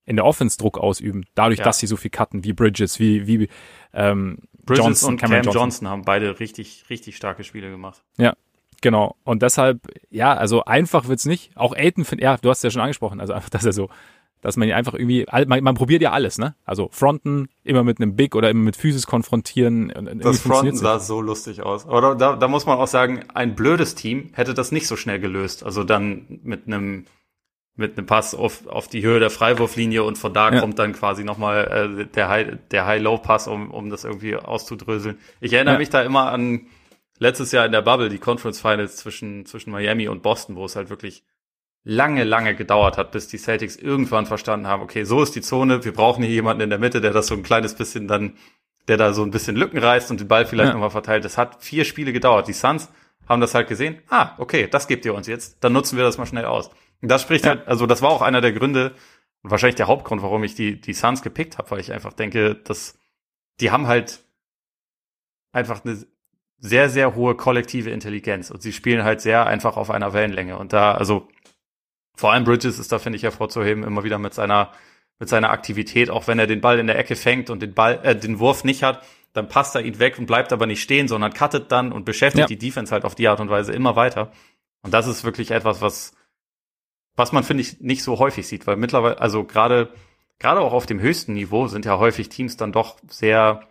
in der Offense Druck ausüben, dadurch, Ja. dass sie so viel cutten, wie Bridges, wie, wie ähm, Bridges Johnson, und Cameron Cam Johnson. Johnson. haben beide richtig, richtig starke Spiele gemacht. Genau. Und deshalb, ja, also einfach wird's nicht. Auch Aiden findet, ja, du hast es ja schon angesprochen, also einfach, dass er so, dass man ihn einfach irgendwie, man, man probiert ja alles, ne? Also fronten, immer mit einem Big oder immer mit Physis konfrontieren. Das Fronten sah so lustig aus. Aber da, da, da muss man auch sagen, ein blödes Team hätte das nicht so schnell gelöst. Also dann mit einem mit einem Pass auf, auf die Höhe der Freiwurflinie und von da Ja. kommt dann quasi nochmal äh, der High, der High-Low-Pass, um, um das irgendwie auszudröseln. Ich erinnere Ja. mich da immer an letztes Jahr in der Bubble, die Conference Finals zwischen, zwischen Miami und Boston, wo es halt wirklich lange, lange gedauert hat, bis die Celtics irgendwann verstanden haben, okay, so ist die Zone, wir brauchen hier jemanden in der Mitte, der das so ein kleines bisschen dann, der da so ein bisschen Lücken reißt und den Ball vielleicht Ja. nochmal verteilt. Das hat vier Spiele gedauert. Die Suns haben das halt gesehen. Ah, okay, das gebt ihr uns jetzt. Dann nutzen wir das mal schnell aus. Und das spricht Ja. halt, also das war auch einer der Gründe wahrscheinlich der Hauptgrund, warum ich die, die Suns gepickt habe, weil ich einfach denke, dass die haben halt einfach eine sehr, sehr hohe kollektive Intelligenz und sie spielen halt sehr einfach auf einer Wellenlänge. Und da, also vor allem Bridges ist da, finde ich, hervorzuheben, immer wieder mit seiner, mit seiner Aktivität, auch wenn er den Ball in der Ecke fängt und den Ball, äh, den Wurf nicht hat, dann passt er ihn weg und bleibt aber nicht stehen, sondern cuttet dann und beschäftigt Ja. die Defense halt auf die Art und Weise immer weiter. Und das ist wirklich etwas, was, was man, finde ich, nicht so häufig sieht, weil mittlerweile, also gerade, gerade auch auf dem höchsten Niveau sind ja häufig Teams dann doch sehr,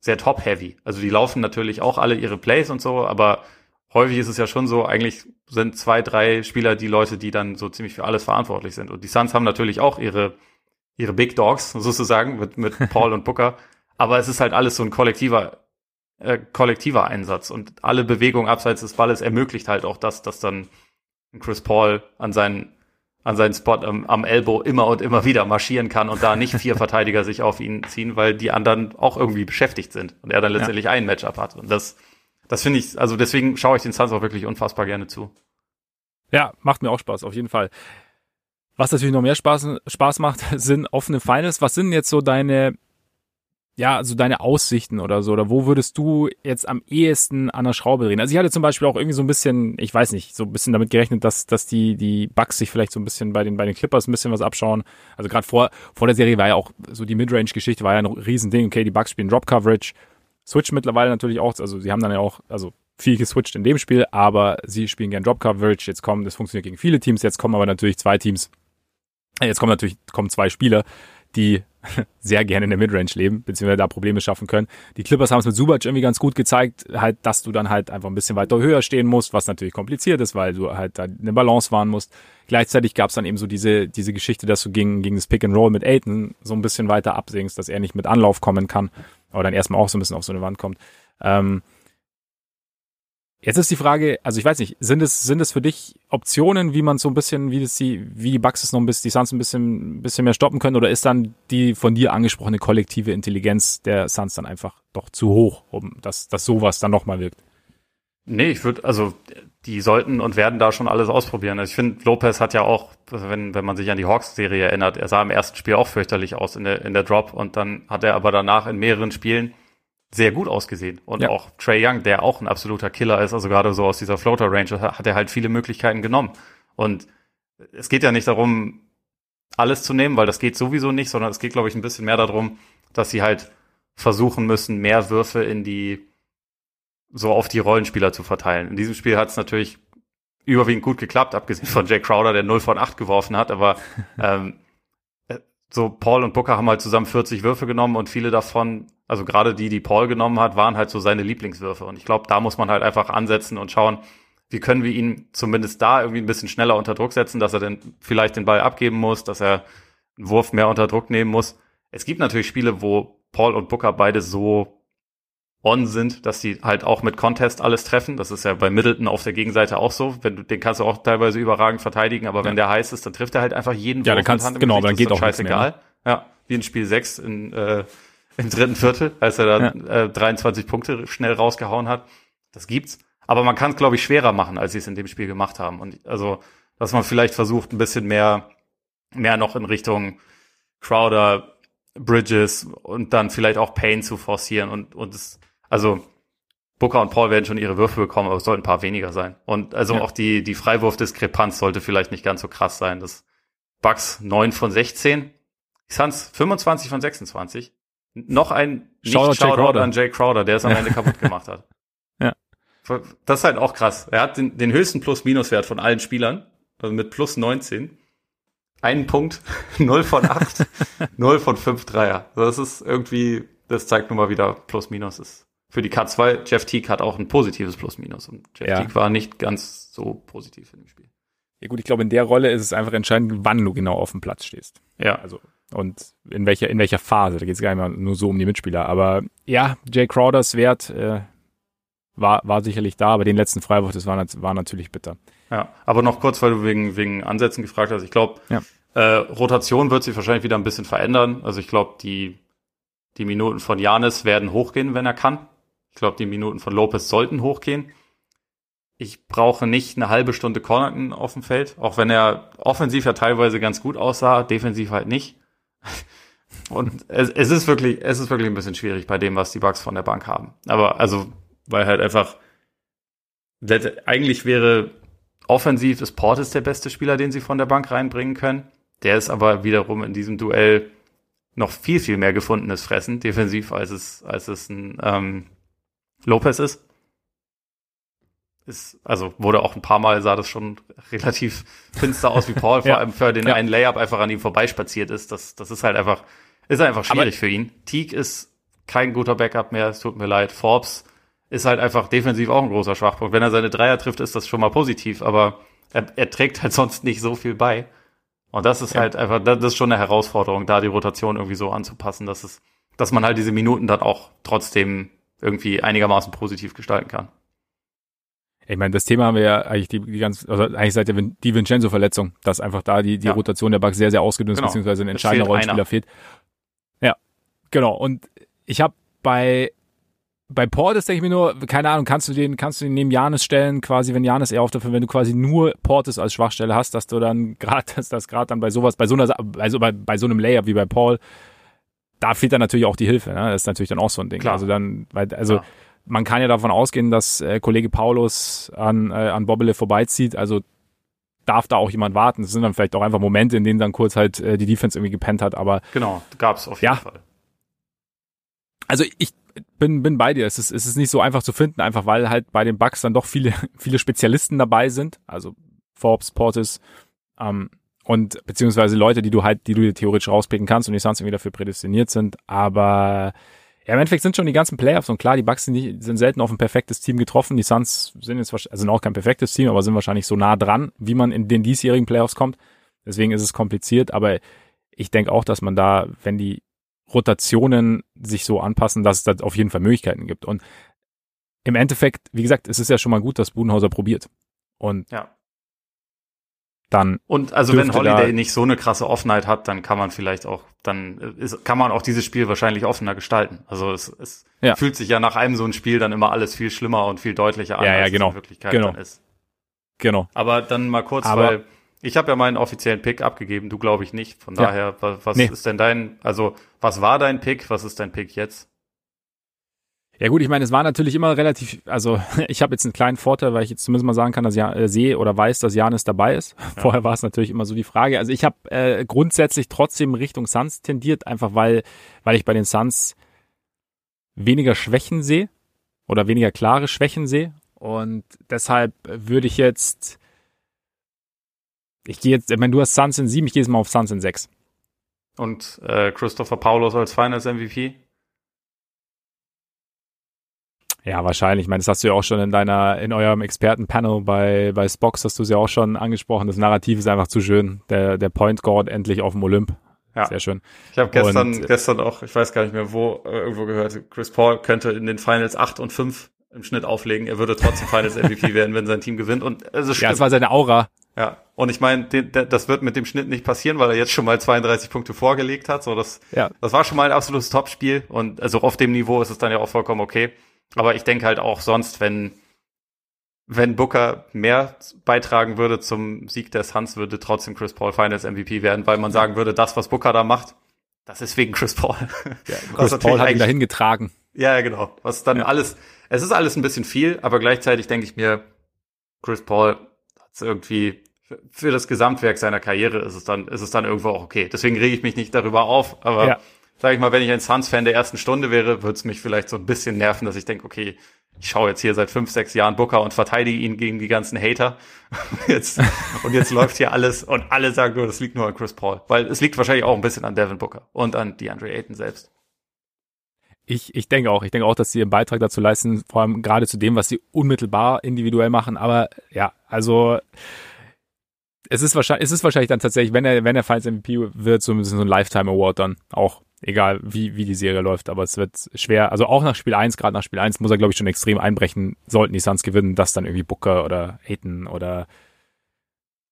sehr top-heavy. Also die laufen natürlich auch alle ihre Plays und so, aber häufig ist es ja schon so, eigentlich sind zwei, drei Spieler die Leute, die dann so ziemlich für alles verantwortlich sind. Und die Suns haben natürlich auch ihre, ihre Big Dogs, sozusagen, mit, mit Paul und Booker. Aber es ist halt alles so ein kollektiver, äh, kollektiver Einsatz. Und alle Bewegungen abseits des Balles ermöglicht halt auch das, dass dann Chris Paul an seinen, an seinen Spot am, am Elbow immer und immer wieder marschieren kann und da nicht vier Verteidiger sich auf ihn ziehen, weil die anderen auch irgendwie beschäftigt sind und er dann letztendlich ein Matchup hat. Und das, das finde ich, also deswegen schaue ich den Suns auch wirklich unfassbar gerne zu. Ja, macht mir auch Spaß, auf jeden Fall. Was natürlich noch mehr Spaß, Spaß macht, sind offene Finals. Was sind jetzt so deine, ja, also deine Aussichten oder so? Oder wo würdest du jetzt am ehesten an der Schraube drehen? Also ich hatte zum Beispiel auch irgendwie so ein bisschen, ich weiß nicht, so ein bisschen damit gerechnet, dass, dass die, die Bucks sich vielleicht so ein bisschen bei den, bei den Clippers ein bisschen was abschauen. Also gerade vor, vor der Serie war ja auch so die Midrange-Geschichte war ja ein Riesending. Okay, die Bucks spielen Drop-Coverage. Switch mittlerweile natürlich auch, also sie haben dann ja auch, also viel geswitcht in dem Spiel, aber sie spielen gern Drop Coverage. Jetzt kommen, das funktioniert gegen viele Teams, jetzt kommen aber natürlich zwei Teams. Jetzt kommen natürlich kommen zwei Spieler, die sehr gerne in der Midrange leben, beziehungsweise da Probleme schaffen können. Die Clippers haben es mit Subac irgendwie ganz gut gezeigt, halt, dass du dann halt einfach ein bisschen weiter höher stehen musst, was natürlich kompliziert ist, weil du halt da eine Balance wahren musst. Gleichzeitig gab es dann eben so diese, diese Geschichte, dass du gegen, gegen das Pick and Roll mit Aiton so ein bisschen weiter absinkst, dass er nicht mit Anlauf kommen kann, aber dann erstmal auch so ein bisschen auf so eine Wand kommt. Ähm, Jetzt ist die Frage, also ich weiß nicht, sind es, sind es für dich Optionen, wie man so ein bisschen, wie das die, wie die Bucks es noch ein bisschen, die Suns ein bisschen, ein bisschen mehr stoppen können, oder ist dann die von dir angesprochene kollektive Intelligenz der Suns dann einfach doch zu hoch, um dass, dass sowas dann nochmal wirkt? Nee, ich würde, also die sollten und werden da schon alles ausprobieren. Also ich finde, Lopez hat ja auch, wenn, wenn man sich an die Hawks-Serie erinnert, er sah im ersten Spiel auch fürchterlich aus in der, in der Drop und dann hat er aber danach in mehreren Spielen sehr gut ausgesehen. Und Ja. auch Trey Young, der auch ein absoluter Killer ist, also gerade so aus dieser Floater-Range, hat er halt viele Möglichkeiten genommen. Und es geht ja nicht darum, alles zu nehmen, weil das geht sowieso nicht, sondern es geht, glaube ich, ein bisschen mehr darum, dass sie halt versuchen müssen, mehr Würfe in die, so auf die Rollenspieler zu verteilen. In diesem Spiel hat es natürlich überwiegend gut geklappt, abgesehen von Jay Crowder, der 0 von 8 geworfen hat, aber ähm, äh, so Paul und Booker haben halt zusammen 40 Würfe genommen und viele davon, also gerade die, die Paul genommen hat, waren halt so seine Lieblingswürfe. Und ich glaube, da muss man halt einfach ansetzen und schauen, wie können wir ihn zumindest da irgendwie ein bisschen schneller unter Druck setzen, dass er dann vielleicht den Ball abgeben muss, dass er einen Wurf mehr unter Druck nehmen muss. Es gibt natürlich Spiele, wo Paul und Booker beide so on sind, dass sie halt auch mit Contest alles treffen. Das ist ja bei Middleton auf der Gegenseite auch so. Wenn du, den kannst du auch teilweise überragend verteidigen, aber ja. wenn der heiß ist, dann trifft er halt einfach jeden ja, Wurf. Dann kannst, genau, dann geht auch scheißegal. Mehr, ne? Ja, wie in Spiel 6 in, äh, im dritten Viertel, als er dann ja. äh, 23 Punkte schnell rausgehauen hat. Das gibt's. Aber man kann es, glaube ich, schwerer machen, als sie es in dem Spiel gemacht haben. Und also, dass man vielleicht versucht, ein bisschen mehr, mehr noch in Richtung Crowder, Bridges und dann vielleicht auch Payne zu forcieren und, und es, also Booker und Paul werden schon ihre Würfe bekommen, aber es sollten ein paar weniger sein. Und also ja. auch die, die Freiwurfdiskrepanz sollte vielleicht nicht ganz so krass sein. Das Bucks 9 von 16, Suns 25 von 26. Noch ein Nicht-Shoutout an Jay Crowder, der es am Ende kaputt gemacht hat. Das ist halt auch krass. Er hat den, den höchsten Plus-Minus-Wert von allen Spielern, also mit plus 19. Einen Punkt, 0 von 8, 0 von 5 Dreier. Das ist irgendwie, das zeigt nun mal wieder Plus-Minus ist für die K2. Jeff Teague hat auch ein positives Plus-Minus und Jeff ja. Teague war nicht ganz so positiv in dem Spiel. Ja gut, ich glaube, in der Rolle ist es einfach entscheidend, wann du genau auf dem Platz stehst. Ja. Also und in welcher in welcher Phase. Da geht es gar nicht mehr nur so um die Mitspieler. Aber ja, Jay Crowders Wert äh, war, war sicherlich da, aber den letzten Freiwurf, das war, war natürlich bitter. Ja, aber noch kurz, weil du wegen, wegen Ansätzen gefragt hast. Ich glaube, ja. äh, Rotation wird sich wahrscheinlich wieder ein bisschen verändern. Also ich glaube, die, die Minuten von Janis werden hochgehen, wenn er kann. Ich glaube, die Minuten von Lopez sollten hochgehen. Ich brauche nicht eine halbe Stunde Connaughton auf dem Feld, auch wenn er offensiv ja teilweise ganz gut aussah, defensiv halt nicht. Und es, es ist wirklich, es ist wirklich ein bisschen schwierig bei dem, was die Bugs von der Bank haben. Aber also weil halt einfach eigentlich wäre offensiv ist Portis der beste Spieler, den sie von der Bank reinbringen können. Der ist aber wiederum in diesem Duell noch viel, viel mehr gefundenes Fressen, defensiv, als es, als es ein ähm, Lopez ist. ist. Also wurde auch ein paar Mal, sah das schon relativ finster aus wie Paul, vor ja. allem für den ja. einen Layup einfach an ihm vorbeispaziert ist. Das, das ist halt einfach, ist einfach schwierig aber für ihn. Teague ist kein guter Backup mehr, es tut mir leid. Forbes ist halt einfach defensiv auch ein großer Schwachpunkt. Wenn er seine Dreier trifft, ist das schon mal positiv, aber er, er trägt halt sonst nicht so viel bei. Und das ist ja. halt einfach, das ist schon eine Herausforderung, da die Rotation irgendwie so anzupassen, dass es, dass man halt diese Minuten dann auch trotzdem irgendwie einigermaßen positiv gestalten kann. Ich meine, das Thema haben wir ja eigentlich die, die ganz, also eigentlich seit der die Vincenzo-Verletzung, dass einfach da die, die ja. Rotation der Bugs sehr, sehr ausgedünnt genau. beziehungsweise ein entscheidender Rollenspieler einer. fehlt. Ja, genau. Und ich habe bei bei Portis denke ich mir nur, keine Ahnung, kannst du den, kannst du den neben Janis stellen, quasi, wenn Janis eher auf dafür, wenn du quasi nur Portis als Schwachstelle hast, dass du dann gerade, dass das gerade dann bei sowas, bei so einer, also bei, bei so einem Layup wie bei Paul, da fehlt dann natürlich auch die Hilfe, ne? Das ist natürlich dann auch so ein Ding. Klar. Also dann, weil, also ja. man kann ja davon ausgehen, dass äh, Kollege Paulus an, äh, an Bobbele vorbeizieht, also darf da auch jemand warten. Das sind dann vielleicht auch einfach Momente, in denen dann kurz halt äh, die Defense irgendwie gepennt hat, aber. Genau, gab's auf jeden ja, Fall. Also ich bin, bin bei dir. Es ist, es ist nicht so einfach zu finden, einfach weil halt bei den Bugs dann doch viele, viele Spezialisten dabei sind. Also Forbes, Portis, ähm, und beziehungsweise Leute, die du halt, die du dir theoretisch rauspicken kannst und die sonst irgendwie dafür prädestiniert sind. Aber ja, im Endeffekt sind schon die ganzen Playoffs und klar, die Bucks sind, nicht, sind selten auf ein perfektes Team getroffen. Die Suns sind jetzt also sind auch kein perfektes Team, aber sind wahrscheinlich so nah dran, wie man in den diesjährigen Playoffs kommt. Deswegen ist es kompliziert, aber ich denke auch, dass man da, wenn die Rotationen sich so anpassen, dass es da auf jeden Fall Möglichkeiten gibt. Und im Endeffekt, wie gesagt, es ist ja schon mal gut, dass Budenhauser probiert. Und ja. Dann. Und also wenn Holiday nicht so eine krasse Offenheit hat, dann kann man vielleicht auch, dann ist, kann man auch dieses Spiel wahrscheinlich offener gestalten. Also es, es ja. fühlt sich ja nach einem so ein Spiel dann immer alles viel schlimmer und viel deutlicher an, ja, ja, als genau. es in Wirklichkeit genau. dann ist. Genau. Aber dann mal kurz, Aber, weil ich habe ja meinen offiziellen Pick abgegeben, du glaube ich nicht. Von daher, was, was nee. ist denn dein, also was war dein Pick, was ist dein Pick jetzt? Ja gut, ich meine, es war natürlich immer relativ, also ich habe jetzt einen kleinen Vorteil, weil ich jetzt zumindest mal sagen kann, dass ich äh, sehe oder weiß, dass Janis dabei ist. Ja. Vorher war es natürlich immer so die Frage. Also ich habe äh, grundsätzlich trotzdem Richtung Suns tendiert, einfach weil, weil ich bei den Suns weniger Schwächen sehe oder weniger klare Schwächen sehe. Und deshalb würde ich jetzt, ich gehe jetzt, ich meine, du hast Suns in sieben, ich gehe jetzt mal auf Suns in sechs. Und äh, Christopher Paulos als Finals MVP? Ja, wahrscheinlich. Ich meine, das hast du ja auch schon in deiner, in eurem Expertenpanel bei, bei Spox hast du es ja auch schon angesprochen. Das Narrativ ist einfach zu schön. Der, der Point Guard endlich auf dem Olymp. Ja. Sehr schön. Ich habe gestern, und, gestern auch, ich weiß gar nicht mehr wo, äh, irgendwo gehört, Chris Paul könnte in den Finals 8 und 5 im Schnitt auflegen. Er würde trotzdem Finals MVP werden, wenn sein Team gewinnt. Und also Ja, das war seine Aura. Ja, und ich meine, das wird mit dem Schnitt nicht passieren, weil er jetzt schon mal 32 Punkte vorgelegt hat. So, das, ja. das war schon mal ein absolutes Topspiel. Und also auf dem Niveau ist es dann ja auch vollkommen okay. Aber ich denke halt auch sonst, wenn, wenn Booker mehr beitragen würde zum Sieg der Suns, würde trotzdem Chris Paul Finals MVP werden, weil man sagen würde, das, was Booker da macht, das ist wegen Chris Paul. Ja, Chris Paul hat ihn dahin getragen. Ja, genau. Was dann ja. alles, es ist alles ein bisschen viel, aber gleichzeitig denke ich mir, Chris Paul hat es irgendwie für das Gesamtwerk seiner Karriere ist es dann, ist es dann irgendwo auch okay. Deswegen rege ich mich nicht darüber auf, aber ja sag ich mal, wenn ich ein Suns-Fan der ersten Stunde wäre, würde es mich vielleicht so ein bisschen nerven, dass ich denke, okay, ich schaue jetzt hier seit fünf, sechs Jahren Booker und verteidige ihn gegen die ganzen Hater. jetzt, und jetzt läuft hier alles und alle sagen nur, das liegt nur an Chris Paul. Weil es liegt wahrscheinlich auch ein bisschen an Devin Booker und an DeAndre Ayton selbst. Ich, ich denke auch. Ich denke auch, dass sie einen Beitrag dazu leisten, vor allem gerade zu dem, was sie unmittelbar individuell machen. Aber ja, also es ist wahrscheinlich, es ist wahrscheinlich dann tatsächlich, wenn er, wenn er Finals MVP wird, so ein so ein Lifetime Award dann auch egal wie, wie die Serie läuft, aber es wird schwer, also auch nach Spiel 1, gerade nach Spiel 1 muss er, glaube ich, schon extrem einbrechen, sollten die Suns gewinnen, dass dann irgendwie Booker oder Aiton oder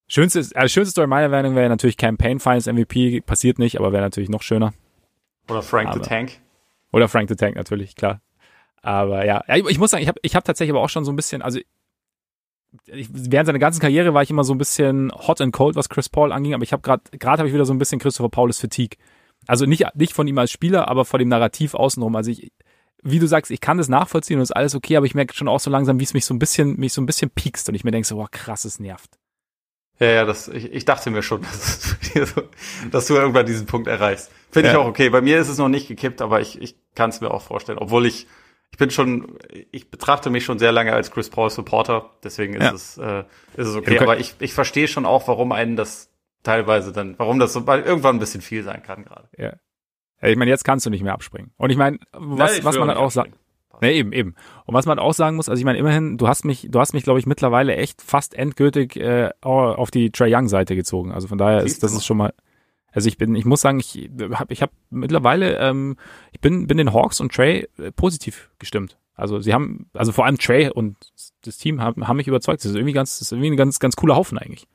schönste, also schönste Story meiner Meinung wäre natürlich Campaign Finals MVP, passiert nicht, aber wäre natürlich noch schöner. Oder Frank aber, the Tank. Oder Frank the Tank natürlich, klar. Aber ja, ich, ich muss sagen, ich habe ich hab tatsächlich aber auch schon so ein bisschen, also ich, während seiner ganzen Karriere war ich immer so ein bisschen hot and cold, was Chris Paul anging, aber ich habe gerade gerade habe ich wieder so ein bisschen Christopher Paulus Fatigue. Also nicht, nicht von ihm als Spieler, aber von dem Narrativ außenrum. Also ich, wie du sagst, ich kann das nachvollziehen und ist alles okay, aber ich merke schon auch so langsam, wie es mich so ein bisschen, mich so ein bisschen piekst und ich mir denke so, boah, krass, es nervt. Ja, ja, das, ich, ich dachte mir schon, dass, dass du irgendwann diesen Punkt erreichst. Finde ja. ich auch okay. Bei mir ist es noch nicht gekippt, aber ich, ich kann es mir auch vorstellen. Obwohl ich, ich bin schon, ich betrachte mich schon sehr lange als Chris Paul Supporter, deswegen ist ja. es, äh, ist es okay. Aber ich, ich verstehe schon auch, warum einen das teilweise dann, warum das so irgendwann ein bisschen viel sein kann gerade. Ja. Ich meine, jetzt kannst du nicht mehr abspringen. Und ich meine, was, ja, ich was man halt auch sagt. Ne, eben, eben. Und was man auch sagen muss, also ich meine, immerhin, du hast mich, du hast mich, glaube ich, mittlerweile echt fast endgültig äh, auf die Trey Young-Seite gezogen. Also von daher ist das ist schon mal. Also ich bin, ich muss sagen, ich habe ich hab mittlerweile, ähm, ich bin, bin den Hawks und Trey äh, positiv gestimmt. Also sie haben, also vor allem Trey und das Team haben, haben mich überzeugt. Das ist irgendwie ganz, das ist irgendwie ein ganz, ganz cooler Haufen eigentlich.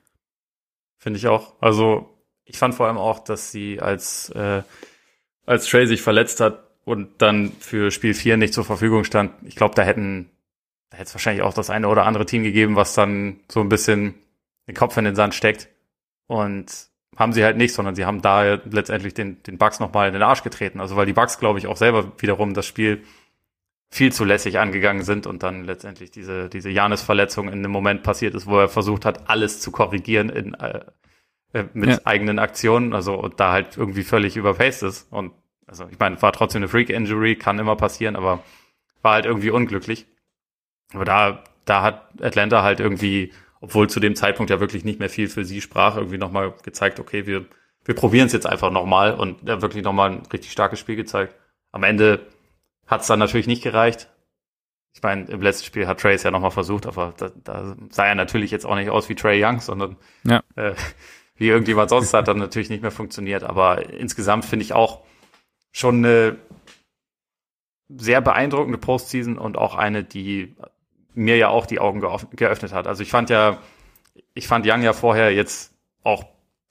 Finde ich auch. Also ich fand vor allem auch, dass sie als, äh, als Trey sich verletzt hat und dann für Spiel 4 nicht zur Verfügung stand, ich glaube, da hätten, da hätte es wahrscheinlich auch das eine oder andere Team gegeben, was dann so ein bisschen den Kopf in den Sand steckt. Und haben sie halt nicht, sondern sie haben da letztendlich den, den Bugs nochmal in den Arsch getreten. Also weil die Bugs, glaube ich, auch selber wiederum das Spiel viel zu lässig angegangen sind und dann letztendlich diese, diese Janis-Verletzung in einem Moment passiert ist, wo er versucht hat, alles zu korrigieren in, äh, äh, mit ja. eigenen Aktionen, also und da halt irgendwie völlig überpaced ist. Und also ich meine, war trotzdem eine Freak-Injury, kann immer passieren, aber war halt irgendwie unglücklich. Aber da, da hat Atlanta halt irgendwie, obwohl zu dem Zeitpunkt ja wirklich nicht mehr viel für sie sprach, irgendwie nochmal gezeigt, okay, wir, wir probieren es jetzt einfach nochmal und er wirklich nochmal ein richtig starkes Spiel gezeigt. Am Ende hat es dann natürlich nicht gereicht. Ich meine, im letzten Spiel hat Trey es ja nochmal versucht, aber da, da sah er natürlich jetzt auch nicht aus wie Trey Young, sondern ja. äh, wie irgendjemand sonst hat dann natürlich nicht mehr funktioniert. Aber insgesamt finde ich auch schon eine sehr beeindruckende Postseason und auch eine, die mir ja auch die Augen geöffnet hat. Also ich fand ja, ich fand Young ja vorher jetzt auch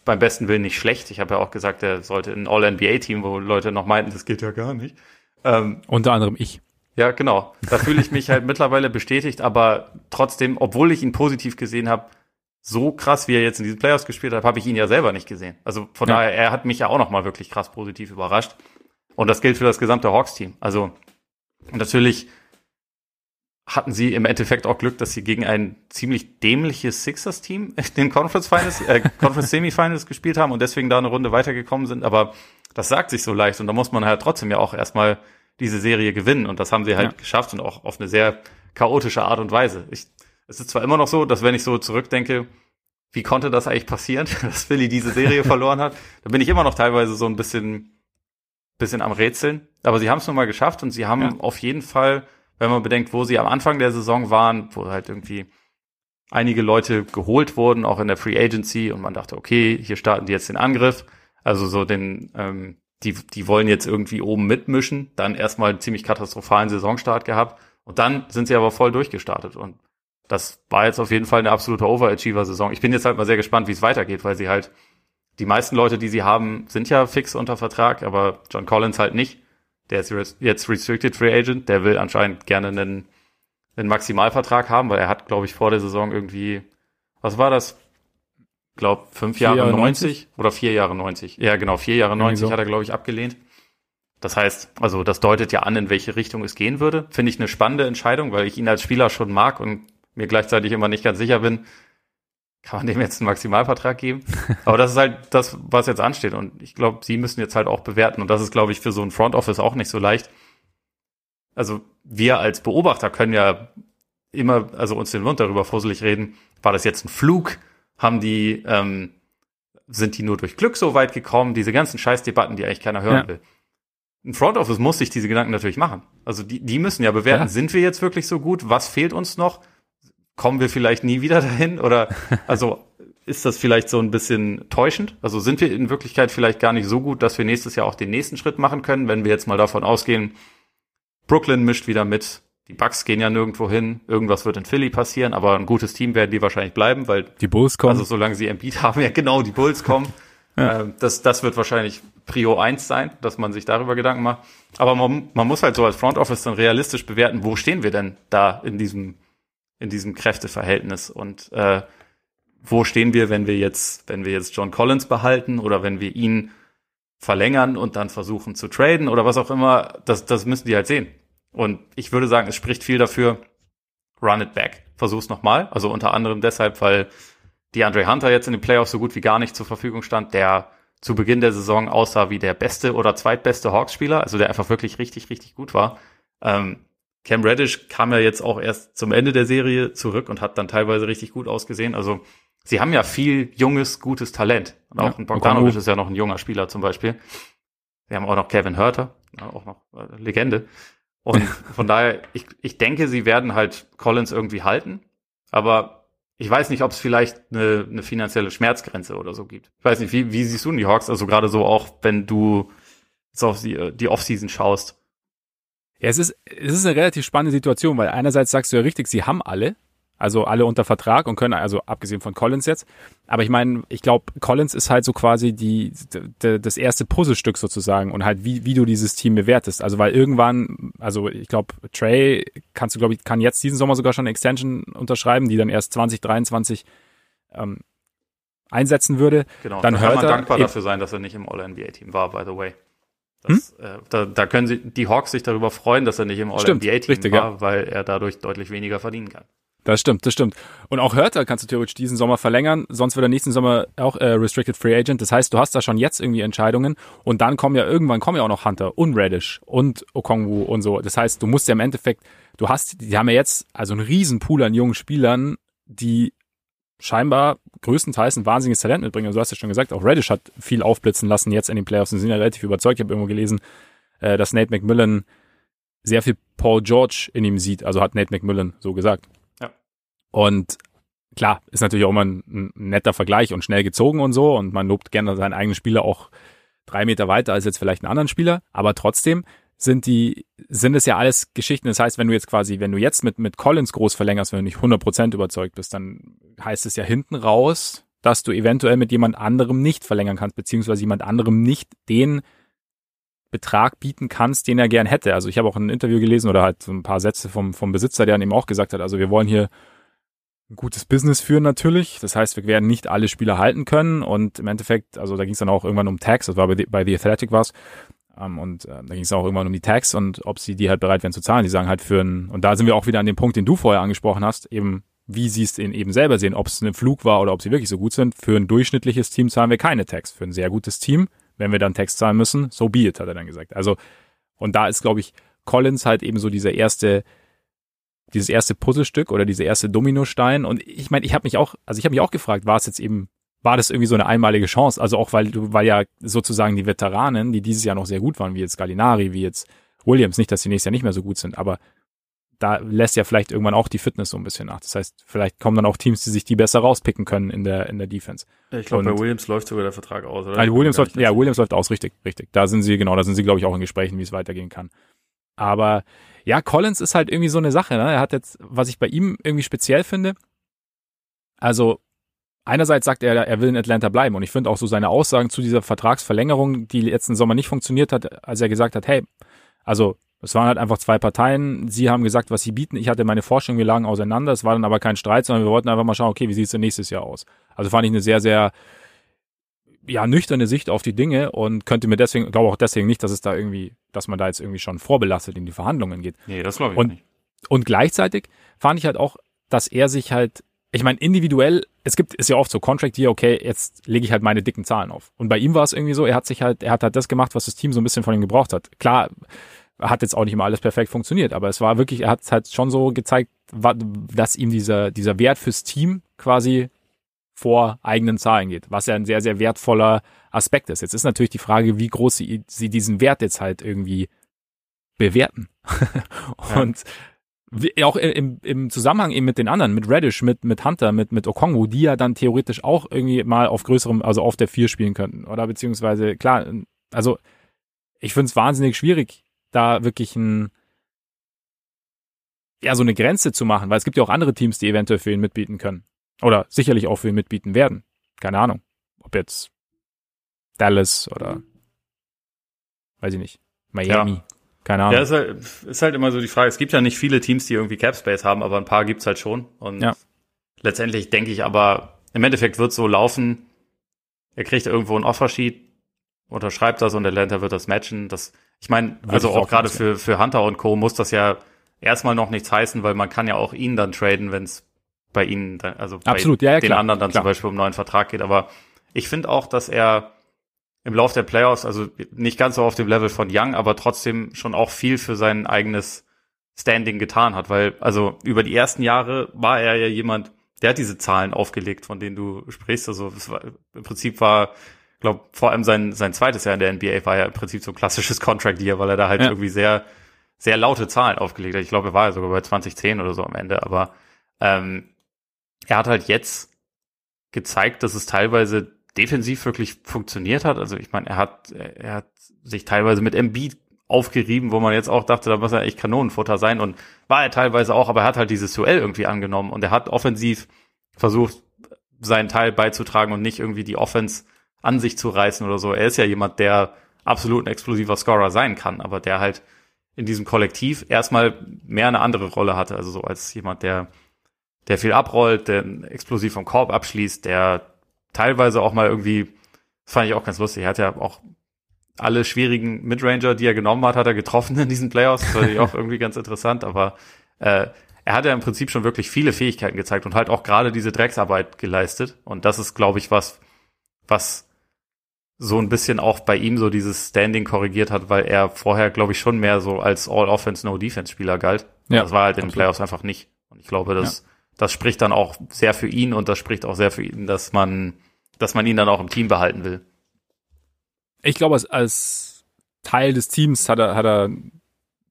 beim besten Willen nicht schlecht. Ich habe ja auch gesagt, er sollte ein All-NBA-Team, wo Leute noch meinten, das geht ja gar nicht. Ähm, Unter anderem ich. Ja, genau. Da fühle ich mich halt mittlerweile bestätigt, aber trotzdem, obwohl ich ihn positiv gesehen habe, so krass, wie er jetzt in diesen Playoffs gespielt hat, habe ich ihn ja selber nicht gesehen. Also von ja. daher, er hat mich ja auch nochmal wirklich krass positiv überrascht. Und das gilt für das gesamte Hawks-Team. Also natürlich hatten sie im Endeffekt auch Glück, dass sie gegen ein ziemlich dämliches Sixers-Team in den Conference Finals, äh, Conference Semifinals gespielt haben und deswegen da eine Runde weitergekommen sind. Aber das sagt sich so leicht und da muss man halt trotzdem ja auch erstmal diese Serie gewinnen und das haben sie halt ja. geschafft und auch auf eine sehr chaotische Art und Weise. Ich, es ist zwar immer noch so, dass wenn ich so zurückdenke, wie konnte das eigentlich passieren, dass Philly diese Serie verloren hat, da bin ich immer noch teilweise so ein bisschen, bisschen am Rätseln. Aber sie haben es nun mal geschafft und sie haben ja. auf jeden Fall wenn man bedenkt, wo sie am Anfang der Saison waren, wo halt irgendwie einige Leute geholt wurden, auch in der Free Agency, und man dachte, okay, hier starten die jetzt den Angriff. Also so den, ähm, die, die wollen jetzt irgendwie oben mitmischen, dann erstmal einen ziemlich katastrophalen Saisonstart gehabt und dann sind sie aber voll durchgestartet und das war jetzt auf jeden Fall eine absolute Overachiever-Saison. Ich bin jetzt halt mal sehr gespannt, wie es weitergeht, weil sie halt, die meisten Leute, die sie haben, sind ja fix unter Vertrag, aber John Collins halt nicht der ist jetzt Restricted Free Agent, der will anscheinend gerne einen, einen Maximalvertrag haben, weil er hat, glaube ich, vor der Saison irgendwie, was war das? Glaub, fünf Jahre, Jahre 90, 90, oder vier Jahre 90. Ja, genau, vier Jahre 90 so. hat er, glaube ich, abgelehnt. Das heißt, also das deutet ja an, in welche Richtung es gehen würde. Finde ich eine spannende Entscheidung, weil ich ihn als Spieler schon mag und mir gleichzeitig immer nicht ganz sicher bin, kann man dem jetzt einen Maximalvertrag geben? Aber das ist halt das, was jetzt ansteht. Und ich glaube, sie müssen jetzt halt auch bewerten. Und das ist, glaube ich, für so ein Front Office auch nicht so leicht. Also wir als Beobachter können ja immer, also uns den Mund darüber fusselig reden. War das jetzt ein Flug? Haben die, ähm, sind die nur durch Glück so weit gekommen? Diese ganzen Scheißdebatten, die eigentlich keiner hören ja. will. Ein Front Office muss sich diese Gedanken natürlich machen. Also die, die müssen ja bewerten, ja. sind wir jetzt wirklich so gut? Was fehlt uns noch? Kommen wir vielleicht nie wieder dahin? Oder also ist das vielleicht so ein bisschen täuschend? Also sind wir in Wirklichkeit vielleicht gar nicht so gut, dass wir nächstes Jahr auch den nächsten Schritt machen können, wenn wir jetzt mal davon ausgehen, Brooklyn mischt wieder mit, die Bucks gehen ja nirgendwo hin, irgendwas wird in Philly passieren, aber ein gutes Team werden die wahrscheinlich bleiben, weil die Bulls kommen. Also solange sie Embiid haben, ja genau, die Bulls kommen. ja. Ähm, das, das wird wahrscheinlich Prio 1 sein, dass man sich darüber Gedanken macht. Aber man, man muss halt so als Front Office dann realistisch bewerten, wo stehen wir denn da in diesem in diesem Kräfteverhältnis und äh, wo stehen wir, wenn wir jetzt, wenn wir jetzt John Collins behalten oder wenn wir ihn verlängern und dann versuchen zu traden oder was auch immer, das, das müssen die halt sehen. Und ich würde sagen, es spricht viel dafür, run it back. Versuch's nochmal. Also unter anderem deshalb, weil die Andre Hunter jetzt in den Playoffs so gut wie gar nicht zur Verfügung stand, der zu Beginn der Saison aussah wie der beste oder zweitbeste Hawks-Spieler, also der einfach wirklich richtig, richtig gut war. Ähm, Cam Reddish kam ja jetzt auch erst zum Ende der Serie zurück und hat dann teilweise richtig gut ausgesehen. Also sie haben ja viel junges, gutes Talent. Und auch ja, ein Bogdanovic ist ja noch ein junger Spieler zum Beispiel. Wir haben auch noch Kevin Hurter, auch noch äh, Legende. Und von daher, ich, ich denke, sie werden halt Collins irgendwie halten. Aber ich weiß nicht, ob es vielleicht eine, eine finanzielle Schmerzgrenze oder so gibt. Ich weiß nicht, wie, wie siehst du denn die Hawks? Also gerade so auch, wenn du jetzt auf die, die Offseason schaust. Ja, es ist, es ist eine relativ spannende Situation, weil einerseits sagst du ja richtig, sie haben alle, also alle unter Vertrag und können, also abgesehen von Collins jetzt. Aber ich meine, ich glaube, Collins ist halt so quasi die, de, das erste Puzzlestück sozusagen und halt wie, wie du dieses Team bewertest. Also weil irgendwann, also ich glaube, Trey kannst du, glaube ich, kann jetzt diesen Sommer sogar schon eine Extension unterschreiben, die dann erst 2023 ähm, einsetzen würde. Genau, dann da kann man dankbar dafür sein, dass er nicht im All-NBA-Team war, by the way. Das, hm? äh, da, da können sie, die Hawks sich darüber freuen, dass er nicht im All-NBA-Team war, ja. weil er dadurch deutlich weniger verdienen kann. Das stimmt, das stimmt. Und auch Hörter kannst du theoretisch diesen Sommer verlängern, sonst wird er nächsten Sommer auch äh, Restricted Free Agent. Das heißt, du hast da schon jetzt irgendwie Entscheidungen und dann kommen ja irgendwann kommen ja auch noch Hunter und Reddish und Okongwu und so. Das heißt, du musst ja im Endeffekt, du hast, die haben ja jetzt also einen riesen Pool an jungen Spielern, die scheinbar größtenteils ein wahnsinniges Talent mitbringen. Also du hast ja schon gesagt, auch Reddish hat viel aufblitzen lassen jetzt in den Playoffs und sind ja relativ überzeugt. Ich habe irgendwo gelesen, äh, dass Nate McMillan sehr viel Paul George in ihm sieht. Also hat Nate McMillan so gesagt. Ja. Und klar, ist natürlich auch immer ein, ein netter Vergleich und schnell gezogen und so. Und man lobt gerne seinen eigenen Spieler auch drei Meter weiter als jetzt vielleicht einen anderen Spieler. Aber trotzdem sind die, sind es ja alles Geschichten. Das heißt, wenn du jetzt quasi, wenn du jetzt mit, mit Collins groß verlängerst, wenn du nicht 100% überzeugt bist, dann heißt es ja hinten raus, dass du eventuell mit jemand anderem nicht verlängern kannst, beziehungsweise jemand anderem nicht den Betrag bieten kannst, den er gern hätte. Also ich habe auch ein Interview gelesen oder halt so ein paar Sätze vom, vom Besitzer, der dann eben auch gesagt hat, also wir wollen hier ein gutes Business führen natürlich. Das heißt, wir werden nicht alle Spieler halten können und im Endeffekt, also da ging es dann auch irgendwann um Tax, das war bei The, bei The Athletic was, Ähm, und äh, da ging es auch irgendwann um die Tags und ob sie die halt bereit wären zu zahlen. Die sagen halt für ein, und da sind wir auch wieder an dem Punkt, den du vorher angesprochen hast, eben wie sie es eben selber sehen, ob es ein Flug war oder ob sie wirklich so gut sind. Für ein durchschnittliches Team zahlen wir keine Tags. Für ein sehr gutes Team, wenn wir dann Tags zahlen müssen, so be it, hat er dann gesagt. Also, und da ist, glaube ich, Collins halt eben so dieser erste, dieses erste Puzzlestück oder diese erste Dominostein. Und ich meine, ich habe mich auch, also ich habe mich auch gefragt, war es jetzt eben, war das irgendwie so eine einmalige Chance? Also auch weil du, weil ja sozusagen die Veteranen, die dieses Jahr noch sehr gut waren, wie jetzt Gallinari, wie jetzt Williams, nicht, dass sie nächstes Jahr nicht mehr so gut sind, aber da lässt ja vielleicht irgendwann auch die Fitness so ein bisschen nach. Das heißt, vielleicht kommen dann auch Teams, die sich die besser rauspicken können in der in der Defense. Ich glaube, bei Williams läuft sogar der Vertrag aus, oder? Also Williams läuft, ja, Williams läuft aus, richtig, richtig. Da sind sie genau, da sind sie glaube ich auch in Gesprächen, wie es weitergehen kann. Aber ja, Collins ist halt irgendwie so eine Sache. Ne? Er hat jetzt, was ich bei ihm irgendwie speziell finde, also einerseits sagt er, er will in Atlanta bleiben und ich finde auch so seine Aussagen zu dieser Vertragsverlängerung, die letzten Sommer nicht funktioniert hat, als er gesagt hat, hey, also es waren halt einfach zwei Parteien. Sie haben gesagt, was sie bieten. Ich hatte meine Vorstellung, wir lagen auseinander. Es war dann aber kein Streit, sondern wir wollten einfach mal schauen, okay, wie sieht es denn nächstes Jahr aus? Also fand ich eine sehr, sehr ja, nüchterne Sicht auf die Dinge und könnte mir deswegen, glaube auch deswegen nicht, dass es da irgendwie, dass man da jetzt irgendwie schon vorbelastet in die Verhandlungen geht. Nee, das glaube ich und, nicht. Und gleichzeitig fand ich halt auch, dass er sich halt, ich meine, individuell, es gibt, ist ja oft so Contract hier, okay, jetzt lege ich halt meine dicken Zahlen auf. Und bei ihm war es irgendwie so, er hat sich halt, er hat halt das gemacht, was das Team so ein bisschen von ihm gebraucht hat. Klar, hat jetzt auch nicht immer alles perfekt funktioniert, aber es war wirklich, er hat halt schon so gezeigt, dass ihm dieser, dieser Wert fürs Team quasi vor eigenen Zahlen geht, was ja ein sehr, sehr wertvoller Aspekt ist. Jetzt ist natürlich die Frage, wie groß sie, sie diesen Wert jetzt halt irgendwie bewerten. Und ja. Auch im, im Zusammenhang eben mit den anderen, mit Reddish, mit, mit Hunter, mit, mit Okongwu, die ja dann theoretisch auch irgendwie mal auf größerem, also auf der vier spielen könnten. Oder beziehungsweise, klar, also ich finde es wahnsinnig schwierig, da wirklich ein, ja, so eine Grenze zu machen, weil es gibt ja auch andere Teams, die eventuell für ihn mitbieten können. Oder sicherlich auch für ihn mitbieten werden. Keine Ahnung. Ob jetzt Dallas oder weiß ich nicht. Miami. Ja. Keine Ahnung. Ja, ist halt, ist halt immer so die Frage. Es gibt ja nicht viele Teams, die irgendwie Cap Space haben, aber ein paar gibt's halt schon. Und ja. letztendlich denke ich aber, im Endeffekt wird so laufen, er kriegt irgendwo ein Offersheet, unterschreibt das und Atlanta wird das matchen. Das ich meine, also auch, auch gerade für, für Hunter und Co. muss das ja erstmal noch nichts heißen, weil man kann ja auch ihn dann traden, wenn es bei ihnen, dann, also bei Absolut, ja, ja, den klar, anderen dann klar. zum Beispiel um einen neuen Vertrag geht. Aber ich finde auch, dass er im Lauf der Playoffs, also nicht ganz so auf dem Level von Young, aber trotzdem schon auch viel für sein eigenes Standing getan hat, weil also über die ersten Jahre war er ja jemand, der hat diese Zahlen aufgelegt, von denen du sprichst. Also war, im Prinzip war glaube, vor allem sein, sein zweites Jahr in der NBA war ja im Prinzip so ein klassisches Contract Year, weil er da halt ja. irgendwie sehr, sehr laute Zahlen aufgelegt hat. Ich glaube, er war ja sogar bei 2010 oder so am Ende, aber ähm, er hat halt jetzt gezeigt, dass es teilweise defensiv wirklich funktioniert hat. Also ich meine, er hat, er hat sich teilweise mit Embiid aufgerieben, wo man jetzt auch dachte, da muss er echt Kanonenfutter sein und war er teilweise auch, aber er hat halt dieses Duell irgendwie angenommen und er hat offensiv versucht, seinen Teil beizutragen und nicht irgendwie die Offense an sich zu reißen oder so. Er ist ja jemand, der absolut ein explosiver Scorer sein kann, aber der halt in diesem Kollektiv erstmal mehr eine andere Rolle hatte. Also so als jemand, der, der viel abrollt, der explosiv vom Korb abschließt, der teilweise auch mal irgendwie, das fand ich auch ganz lustig, er hat ja auch alle schwierigen Midranger, die er genommen hat, hat er getroffen in diesen Playoffs. Das fand ich auch irgendwie ganz interessant, aber äh, er hat ja im Prinzip schon wirklich viele Fähigkeiten gezeigt und halt auch gerade diese Drecksarbeit geleistet. Und das ist, glaube ich, was, was so ein bisschen auch bei ihm so dieses Standing korrigiert hat, weil er vorher, glaube ich, schon mehr so als All-Offense, No-Defense-Spieler galt. Ja, das war halt in den Playoffs einfach nicht. Und ich glaube, das, ja. Das spricht dann auch sehr für ihn und das spricht auch sehr für ihn, dass man, dass man ihn dann auch im Team behalten will. Ich glaube, als, als Teil des Teams hat er, hat er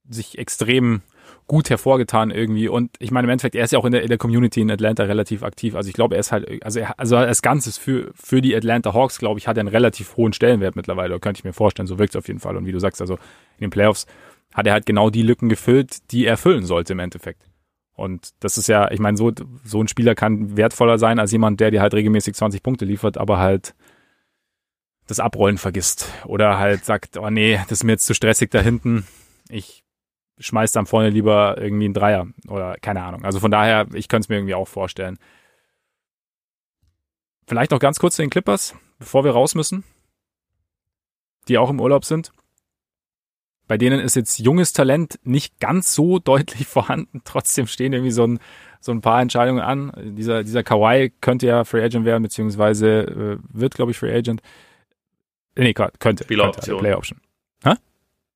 sich extrem gut hervorgetan irgendwie. Und ich meine, im Endeffekt, er ist ja auch in der, in der Community in Atlanta relativ aktiv. Also ich glaube, er ist halt, also, er, also als Ganzes für, für die Atlanta Hawks, glaube ich, hat er einen relativ hohen Stellenwert mittlerweile. Könnte ich mir vorstellen. So wirkt es auf jeden Fall. Und wie du sagst, also in den Playoffs hat er halt genau die Lücken gefüllt, die er füllen sollte im Endeffekt. Und das ist ja, ich meine, so, so ein Spieler kann wertvoller sein als jemand, der dir halt regelmäßig 20 Punkte liefert, aber halt das Abrollen vergisst. Oder halt sagt, oh nee, das ist mir jetzt zu stressig da hinten. Ich schmeißt dann vorne lieber irgendwie einen Dreier oder keine Ahnung. Also von daher, ich könnte es mir irgendwie auch vorstellen. Vielleicht noch ganz kurz zu den Clippers, bevor wir raus müssen, die auch im Urlaub sind. Bei denen ist jetzt junges Talent nicht ganz so deutlich vorhanden. Trotzdem stehen irgendwie so ein, so ein paar Entscheidungen an. Dieser, dieser Kawhi könnte ja Free Agent werden, beziehungsweise äh, wird, glaube ich, Free Agent. Nee, könnte. Spieleroption. Player Option. Hä?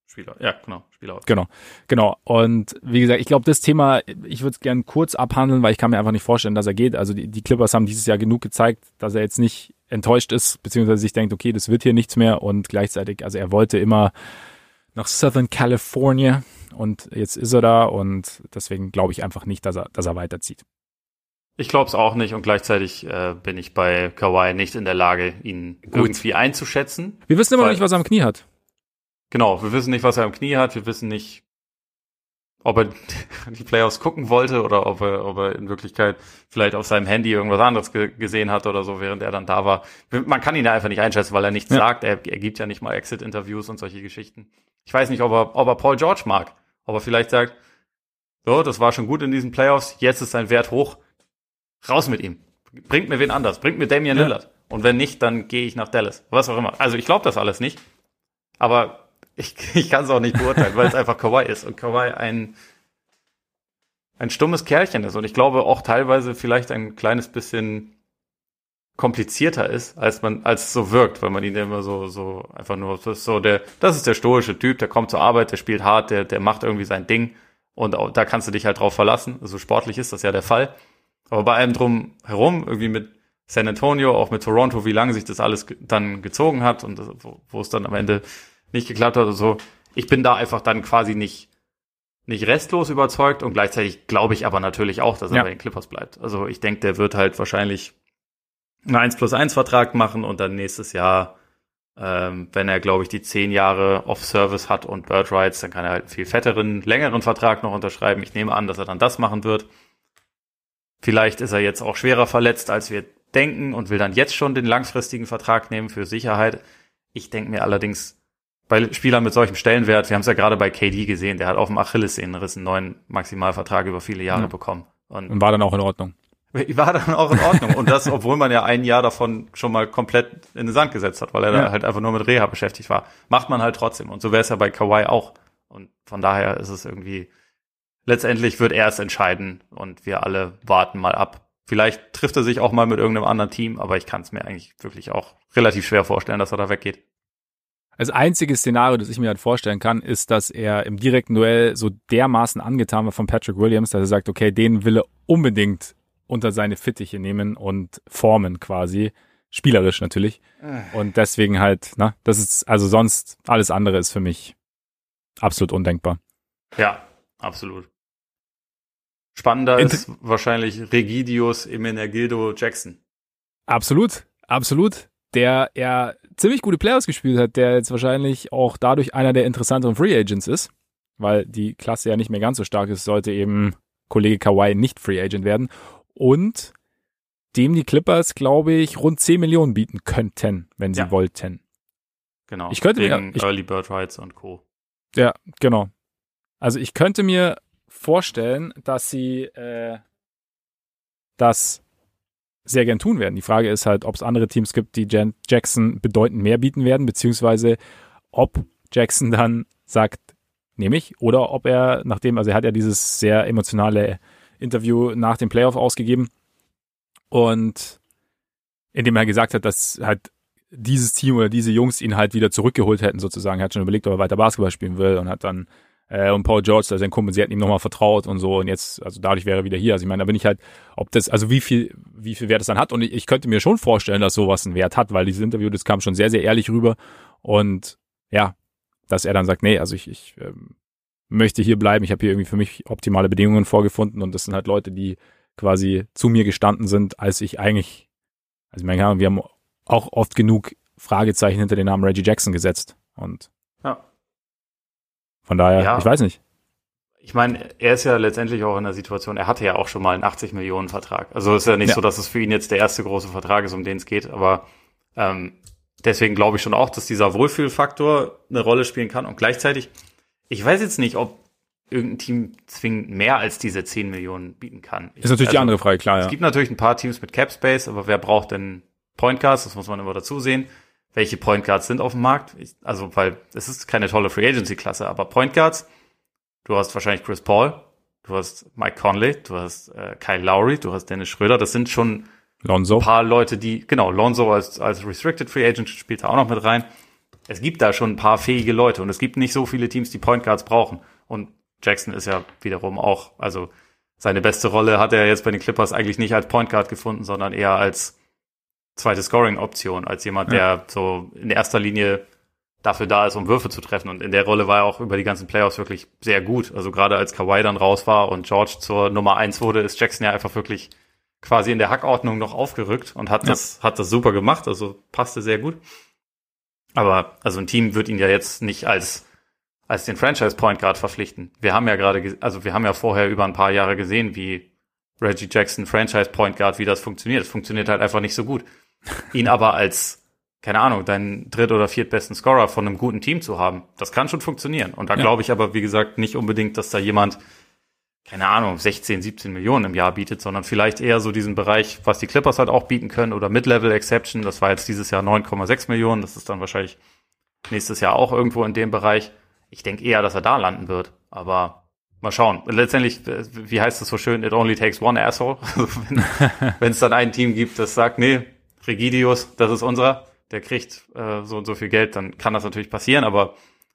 Spieler, ja, genau. Spieleroption. Genau, genau. Und wie gesagt, ich glaube, das Thema, ich würde es gerne kurz abhandeln, weil ich kann mir einfach nicht vorstellen, dass er geht. Also die, die Clippers haben dieses Jahr genug gezeigt, dass er jetzt nicht enttäuscht ist, beziehungsweise sich denkt, okay, das wird hier nichts mehr und gleichzeitig, also er wollte immer nach Southern California und jetzt ist er da und deswegen glaube ich einfach nicht, dass er, dass er weiterzieht. Ich glaube es auch nicht und gleichzeitig äh, bin ich bei Kawhi nicht in der Lage, ihn Gut. irgendwie einzuschätzen. Wir wissen immer noch nicht, was er am Knie hat. Genau, wir wissen nicht, was er am Knie hat. Wir wissen nicht, ob er die Playoffs gucken wollte oder ob er, ob er in Wirklichkeit vielleicht auf seinem Handy irgendwas anderes ge gesehen hat oder so, während er dann da war. Man kann ihn ja einfach nicht einschätzen, weil er nichts ja. sagt. Er, er gibt ja nicht mal Exit-Interviews und solche Geschichten. Ich weiß nicht, ob er, ob er Paul George mag. Ob er vielleicht sagt, so, das war schon gut in diesen Playoffs, jetzt ist sein Wert hoch. Raus mit ihm. Bringt mir wen anders. Bringt mir Damian ja. Lillard. Und wenn nicht, dann gehe ich nach Dallas. Was auch immer. Also ich glaube das alles nicht. Aber ich, ich kann es auch nicht beurteilen, weil es einfach Kawhi ist. Und Kawhi ein, ein stummes Kerlchen ist. Und ich glaube auch teilweise vielleicht ein kleines bisschen komplizierter ist, als man, als es so wirkt, weil man ihn immer so, so einfach nur, das ist so der, das ist der stoische Typ, der kommt zur Arbeit, der spielt hart, der, der macht irgendwie sein Ding. Und auch, da kannst du dich halt drauf verlassen. Also sportlich ist das ja der Fall. Aber bei allem drum herum, irgendwie mit San Antonio, auch mit Toronto, wie lange sich das alles dann gezogen hat und wo, wo es dann am Ende nicht geklappt hat. Also ich bin da einfach dann quasi nicht, nicht restlos überzeugt und gleichzeitig glaube ich aber natürlich auch, dass er ja. bei den Clippers bleibt. Also ich denke, der wird halt wahrscheinlich einen 1 plus 1 Vertrag machen und dann nächstes Jahr, ähm, wenn er, glaube ich, die zehn Jahre Off-Service hat und Bird Rights, dann kann er halt einen viel fetteren, längeren Vertrag noch unterschreiben. Ich nehme an, dass er dann das machen wird. Vielleicht ist er jetzt auch schwerer verletzt, als wir denken und will dann jetzt schon den langfristigen Vertrag nehmen für Sicherheit. Ich denke mir allerdings, bei Spielern mit solchem Stellenwert, wir haben es ja gerade bei KD gesehen, der hat auf dem Achillessehnenriss einen neuen Maximalvertrag über viele Jahre ja. bekommen. Und, und war dann auch in Ordnung. War dann auch in Ordnung. und das, obwohl man ja ein Jahr davon schon mal komplett in den Sand gesetzt hat, weil er ja. da halt einfach nur mit Reha beschäftigt war. Macht man halt trotzdem. Und so wäre es ja bei Kawhi auch. Und von daher ist es irgendwie, letztendlich wird er es entscheiden und wir alle warten mal ab. Vielleicht trifft er sich auch mal mit irgendeinem anderen Team, aber ich kann es mir eigentlich wirklich auch relativ schwer vorstellen, dass er da weggeht. Das einzige Szenario, das ich mir halt vorstellen kann, ist, dass er im direkten Duell so dermaßen angetan war von Patrick Williams, dass er sagt, okay, den will er unbedingt unter seine Fittiche nehmen und formen quasi. Spielerisch natürlich. Äh. Und deswegen halt, na, das ist, also sonst, alles andere ist für mich absolut undenkbar. Ja, absolut. Spannender Inter ist wahrscheinlich Regidius Emenegildo Jackson. Absolut, absolut. Der er ziemlich gute Playoffs gespielt hat, der jetzt wahrscheinlich auch dadurch einer der interessanteren Free Agents ist, weil die Klasse ja nicht mehr ganz so stark ist, sollte eben Kollege Kawhi nicht Free Agent werden. Und dem die Clippers, glaube ich, rund 10 Millionen bieten könnten, wenn sie ja. wollten. Genau. Ich könnte Wegen mir, ich, Early Bird Rights und Co. Ja, genau. Also ich könnte mir vorstellen, dass sie äh, das sehr gern tun werden. Die Frage ist halt, ob es andere Teams gibt, die Jan Jackson bedeutend mehr bieten werden, beziehungsweise ob Jackson dann sagt, nehme ich, oder ob er, nachdem, also er hat ja dieses sehr emotionale Interview nach dem Playoff ausgegeben und in dem er gesagt hat, dass halt dieses Team oder diese Jungs ihn halt wieder zurückgeholt hätten, sozusagen. Er hat schon überlegt, ob er weiter Basketball spielen will und hat dann äh, und Paul George, sein Kumpel, sie hatten ihm nochmal vertraut und so und jetzt, also dadurch wäre er wieder hier. Also ich meine, da bin ich halt, ob das, also wie viel, wie viel Wert es dann hat und ich, ich könnte mir schon vorstellen, dass sowas einen Wert hat, weil dieses Interview, das kam schon sehr, sehr ehrlich rüber und ja, dass er dann sagt, nee, also ich, ich ähm, möchte hier bleiben, ich habe hier irgendwie für mich optimale Bedingungen vorgefunden und das sind halt Leute, die quasi zu mir gestanden sind, als ich eigentlich, also ich meine, wir haben auch oft genug Fragezeichen hinter den Namen Reggie Jackson gesetzt und ja. Von daher, ja. ich weiß nicht. Ich meine, er ist ja letztendlich auch in der Situation, er hatte ja auch schon mal einen 80 Millionen Vertrag. Also ist ja nicht ja. so, dass es für ihn jetzt der erste große Vertrag ist, um den es geht, aber ähm, deswegen glaube ich schon auch, dass dieser Wohlfühlfaktor eine Rolle spielen kann und gleichzeitig, ich weiß jetzt nicht, ob irgendein Team zwingend mehr als diese 10 Millionen bieten kann. ist natürlich also, die andere Frage, klar. Ja. Es gibt natürlich ein paar Teams mit Cap Space, aber wer braucht denn Point Guards? Das muss man immer dazu sehen. welche Point Guards sind auf dem Markt. Ich, also, weil es ist keine tolle Free Agency Klasse, aber Point Guards, du hast wahrscheinlich Chris Paul, du hast Mike Conley, du hast äh, Kyle Lowry, du hast Dennis Schröder. Das sind schon Lonzo. ein paar Leute, die, genau, Lonzo als, als Restricted Free Agent spielt da auch noch mit rein. Es gibt da schon ein paar fähige Leute und es gibt nicht so viele Teams, die Point Guards brauchen. Und Jackson ist ja wiederum auch, also seine beste Rolle hat er jetzt bei den Clippers eigentlich nicht als Point Guard gefunden, sondern eher als zweite Scoring-Option, als jemand, Ja. der so in erster Linie dafür da ist, um Würfe zu treffen. Und in der Rolle war er auch über die ganzen Playoffs wirklich sehr gut. Also gerade als Kawhi dann raus war und George zur Nummer eins wurde, ist Jackson ja einfach wirklich quasi in der Hackordnung noch aufgerückt und hat Ja. das, hat das super gemacht. Also passte sehr gut. Aber also ein Team wird ihn ja jetzt nicht als als den Franchise Point Guard verpflichten. Wir haben ja gerade, ge- also wir haben ja vorher über ein paar Jahre gesehen, wie Reggie Jackson Franchise Point Guard, wie das funktioniert. Es funktioniert halt einfach nicht so gut. Ihn aber als, keine Ahnung, deinen dritt- oder viertbesten Scorer von einem guten Team zu haben, das kann schon funktionieren. Und da Ja. glaube ich aber, wie gesagt, nicht unbedingt, dass da jemand, keine Ahnung, 16, 17 Millionen im Jahr bietet, sondern vielleicht eher so diesen Bereich, was die Clippers halt auch bieten können oder Mid-Level Exception. Das war jetzt dieses Jahr 9,6 Millionen. Das ist dann wahrscheinlich nächstes Jahr auch irgendwo in dem Bereich. Ich denke eher, dass er da landen wird. Aber mal schauen. Letztendlich, äh, wie heißt es so schön, it only takes one asshole. Also wenn wenn es dann ein Team gibt, das sagt, nee, Regidius, das ist unserer, der kriegt äh, so und so viel Geld, dann kann das natürlich passieren. Aber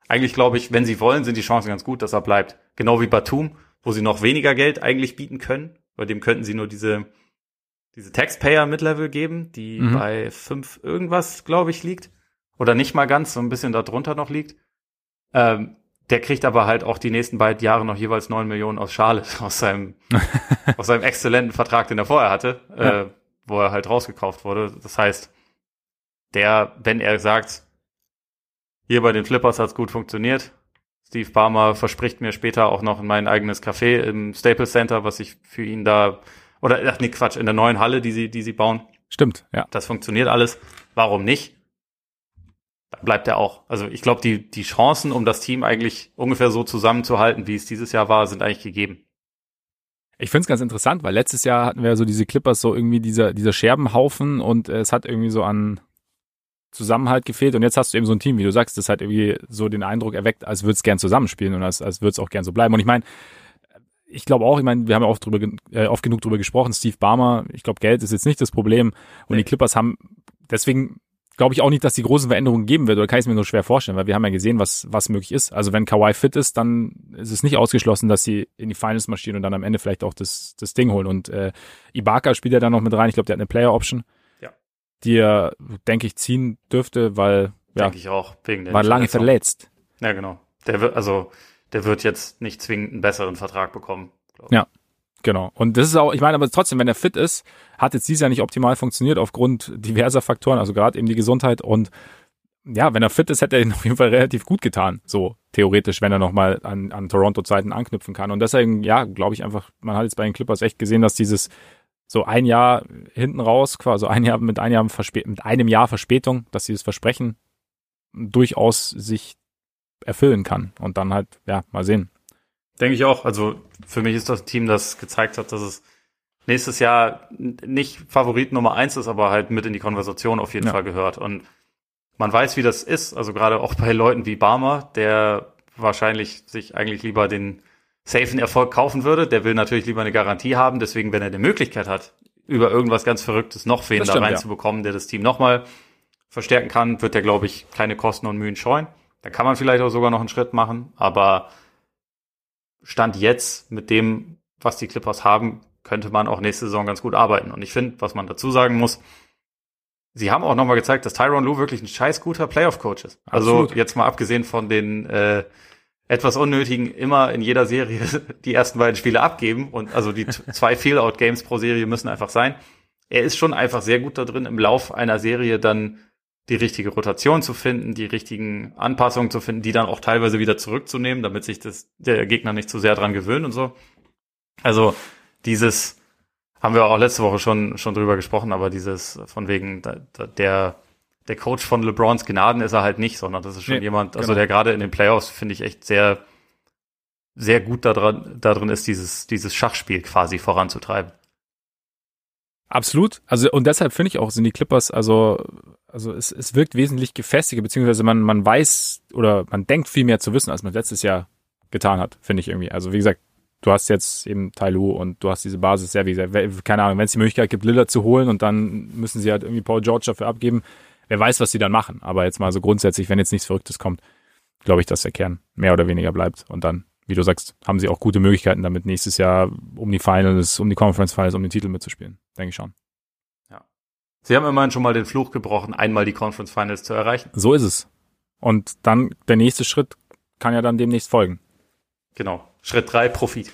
eigentlich glaube ich, wenn sie wollen, sind die Chancen ganz gut, dass er bleibt. Genau wie Batum, wo sie noch weniger Geld eigentlich bieten können. Bei dem könnten sie nur diese, diese Taxpayer Mid-Level geben, die Mhm. bei fünf irgendwas, glaube ich, liegt. Oder nicht mal ganz, so ein bisschen darunter noch liegt. Ähm, der kriegt aber halt auch die nächsten beiden Jahre noch jeweils neun Millionen aus Charlotte, aus seinem, aus seinem exzellenten Vertrag, den er vorher hatte, Ja. äh, wo er halt rausgekauft wurde. Das heißt, der, wenn er sagt, hier bei den Flippers hat's gut funktioniert, Steve Barmer verspricht mir später auch noch mein eigenes Café im Staples Center, was ich für ihn da, oder, ach nee, Quatsch, in der neuen Halle, die sie, die sie bauen. Stimmt, ja. Das funktioniert alles. Warum nicht? Dann bleibt er auch. Also ich glaube, die, die Chancen, um das Team eigentlich ungefähr so zusammenzuhalten, wie es dieses Jahr war, sind eigentlich gegeben. Ich find's ganz interessant, weil letztes Jahr hatten wir so diese Clippers so irgendwie dieser, dieser Scherbenhaufen und es hat irgendwie so an Zusammenhalt gefehlt und jetzt hast du eben so ein Team, wie du sagst, das halt irgendwie so den Eindruck erweckt, als würde es gern zusammenspielen und als, als würde es auch gern so bleiben. Und ich meine, ich glaube auch, ich meine, wir haben ja oft, drüber, äh, oft genug drüber gesprochen, Steve Barmer, ich glaube, Geld ist jetzt nicht das Problem und Nee. die Clippers haben, deswegen glaube ich auch nicht, dass die großen Veränderungen geben wird, oder kann ich es mir nur schwer vorstellen, weil wir haben ja gesehen, was, was möglich ist. Also wenn Kawhi fit ist, dann ist es nicht ausgeschlossen, dass sie in die Finals marschieren und dann am Ende vielleicht auch das, das Ding holen. Und äh, Ibaka spielt ja dann noch mit rein, ich glaube, der hat eine Player-Option. Die er, denke ich, ziehen dürfte, weil, ja, Denke ich auch. Wegen der war lange verletzt. Ja, genau. Der wird, also, der wird jetzt nicht zwingend einen besseren Vertrag bekommen. Ja. Genau. Und das ist auch, ich meine, aber trotzdem, wenn er fit ist, hat jetzt dieses Jahr nicht optimal funktioniert aufgrund diverser Faktoren, also gerade eben die Gesundheit und ja, wenn er fit ist, hätte er ihn auf jeden Fall relativ gut getan, so theoretisch, wenn er nochmal an, an Toronto-Zeiten anknüpfen kann. Und deswegen, ja, glaube ich einfach, man hat jetzt bei den Clippers echt gesehen, dass dieses so ein Jahr hinten raus, quasi ein Jahr mit einem Jahr, Verspä mit einem Jahr Verspätung, dass dieses Versprechen durchaus sich erfüllen kann. Und dann halt, ja, mal sehen. Denke ich auch. Also für mich ist das ein Team, das gezeigt hat, dass es nächstes Jahr nicht Favorit Nummer eins ist, aber halt mit in die Konversation auf jeden Ja. Fall gehört. Und man weiß, wie das ist. Also gerade auch bei Leuten wie Barmer, der wahrscheinlich sich eigentlich lieber den safen Erfolg kaufen würde. Der will natürlich lieber eine Garantie haben. Deswegen, wenn er die Möglichkeit hat, über irgendwas ganz Verrücktes noch wen da stimmt, ja. reinzubekommen, der das Team nochmal verstärken kann, wird er, glaube ich, keine Kosten und Mühen scheuen. Da kann man vielleicht auch sogar noch einen Schritt machen, aber Stand jetzt mit dem, was die Clippers haben, könnte man auch nächste Saison ganz gut arbeiten. Und ich finde, was man dazu sagen muss, sie haben auch nochmal gezeigt, dass Tyron Lue wirklich ein scheiß guter Playoff-Coach ist. Also Absolut. jetzt mal abgesehen von den äh, etwas unnötigen, immer in jeder Serie die ersten beiden Spiele abgeben und also die zwei Feel-Out-Games pro Serie müssen einfach sein. Er ist schon einfach sehr gut da drin, im Lauf einer Serie dann die richtige Rotation zu finden, die richtigen Anpassungen zu finden, die dann auch teilweise wieder zurückzunehmen, damit sich das, der Gegner nicht zu sehr dran gewöhnt und so. Also dieses haben wir auch letzte Woche schon, schon drüber gesprochen, aber dieses von wegen da, der, der Coach von LeBrons Gnaden ist er halt nicht, sondern das ist schon Nee, jemand, also genau. der gerade in den Playoffs finde ich echt sehr, sehr gut daran, darin ist, dieses, dieses Schachspiel quasi voranzutreiben. Absolut. Also und deshalb finde ich auch, sind die Clippers, also, also es, es wirkt wesentlich gefestiger, beziehungsweise man, man weiß oder man denkt viel mehr zu wissen, als man letztes Jahr getan hat, finde ich irgendwie. Also wie gesagt, du hast jetzt eben Tailu und du hast diese Basis, ja, wie gesagt, keine Ahnung, wenn es die Möglichkeit gibt, Lillard zu holen und dann müssen sie halt irgendwie Paul George dafür abgeben, wer weiß, was sie dann machen. Aber jetzt mal so grundsätzlich, wenn jetzt nichts Verrücktes kommt, glaube ich, dass der Kern mehr oder weniger bleibt und dann wie du sagst, haben sie auch gute Möglichkeiten, damit nächstes Jahr um die Finals, um die Conference Finals, um den Titel mitzuspielen. Denke ich schon. Ja. Sie haben immerhin schon mal den Fluch gebrochen, einmal die Conference Finals zu erreichen. So ist es. Und dann der nächste Schritt kann ja dann demnächst folgen. Genau. Schritt drei Profit.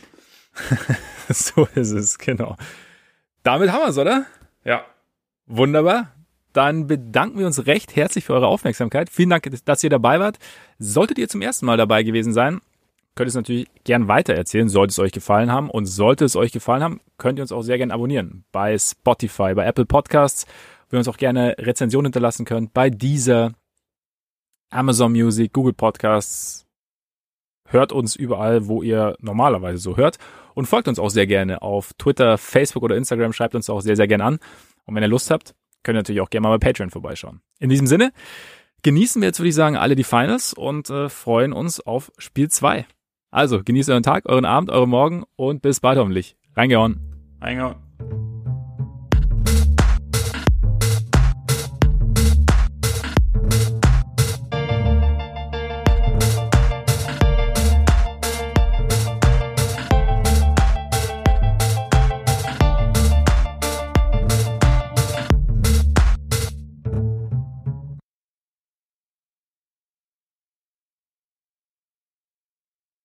so ist es, genau. Damit haben wir es, oder? Ja. Wunderbar. Dann bedanken wir uns recht herzlich für eure Aufmerksamkeit. Vielen Dank, dass ihr dabei wart. Solltet ihr zum ersten Mal dabei gewesen sein, könnt ihr es natürlich gern weitererzählen, sollte es euch gefallen haben. Und sollte es euch gefallen haben, könnt ihr uns auch sehr gerne abonnieren. Bei Spotify, bei Apple Podcasts, wo ihr uns auch gerne Rezensionen hinterlassen könnt. Bei dieser Amazon Music, Google Podcasts. Hört uns überall, wo ihr normalerweise so hört. Und folgt uns auch sehr gerne auf Twitter, Facebook oder Instagram. Schreibt uns auch sehr, sehr gerne an. Und wenn ihr Lust habt, könnt ihr natürlich auch gerne mal bei Patreon vorbeischauen. In diesem Sinne, genießen wir jetzt, würde ich sagen, alle die Finals und äh, freuen uns auf Spiel 2. Also, genießt euren Tag, euren Abend, euren Morgen und bis bald hoffentlich. Reingehauen. Reingehauen.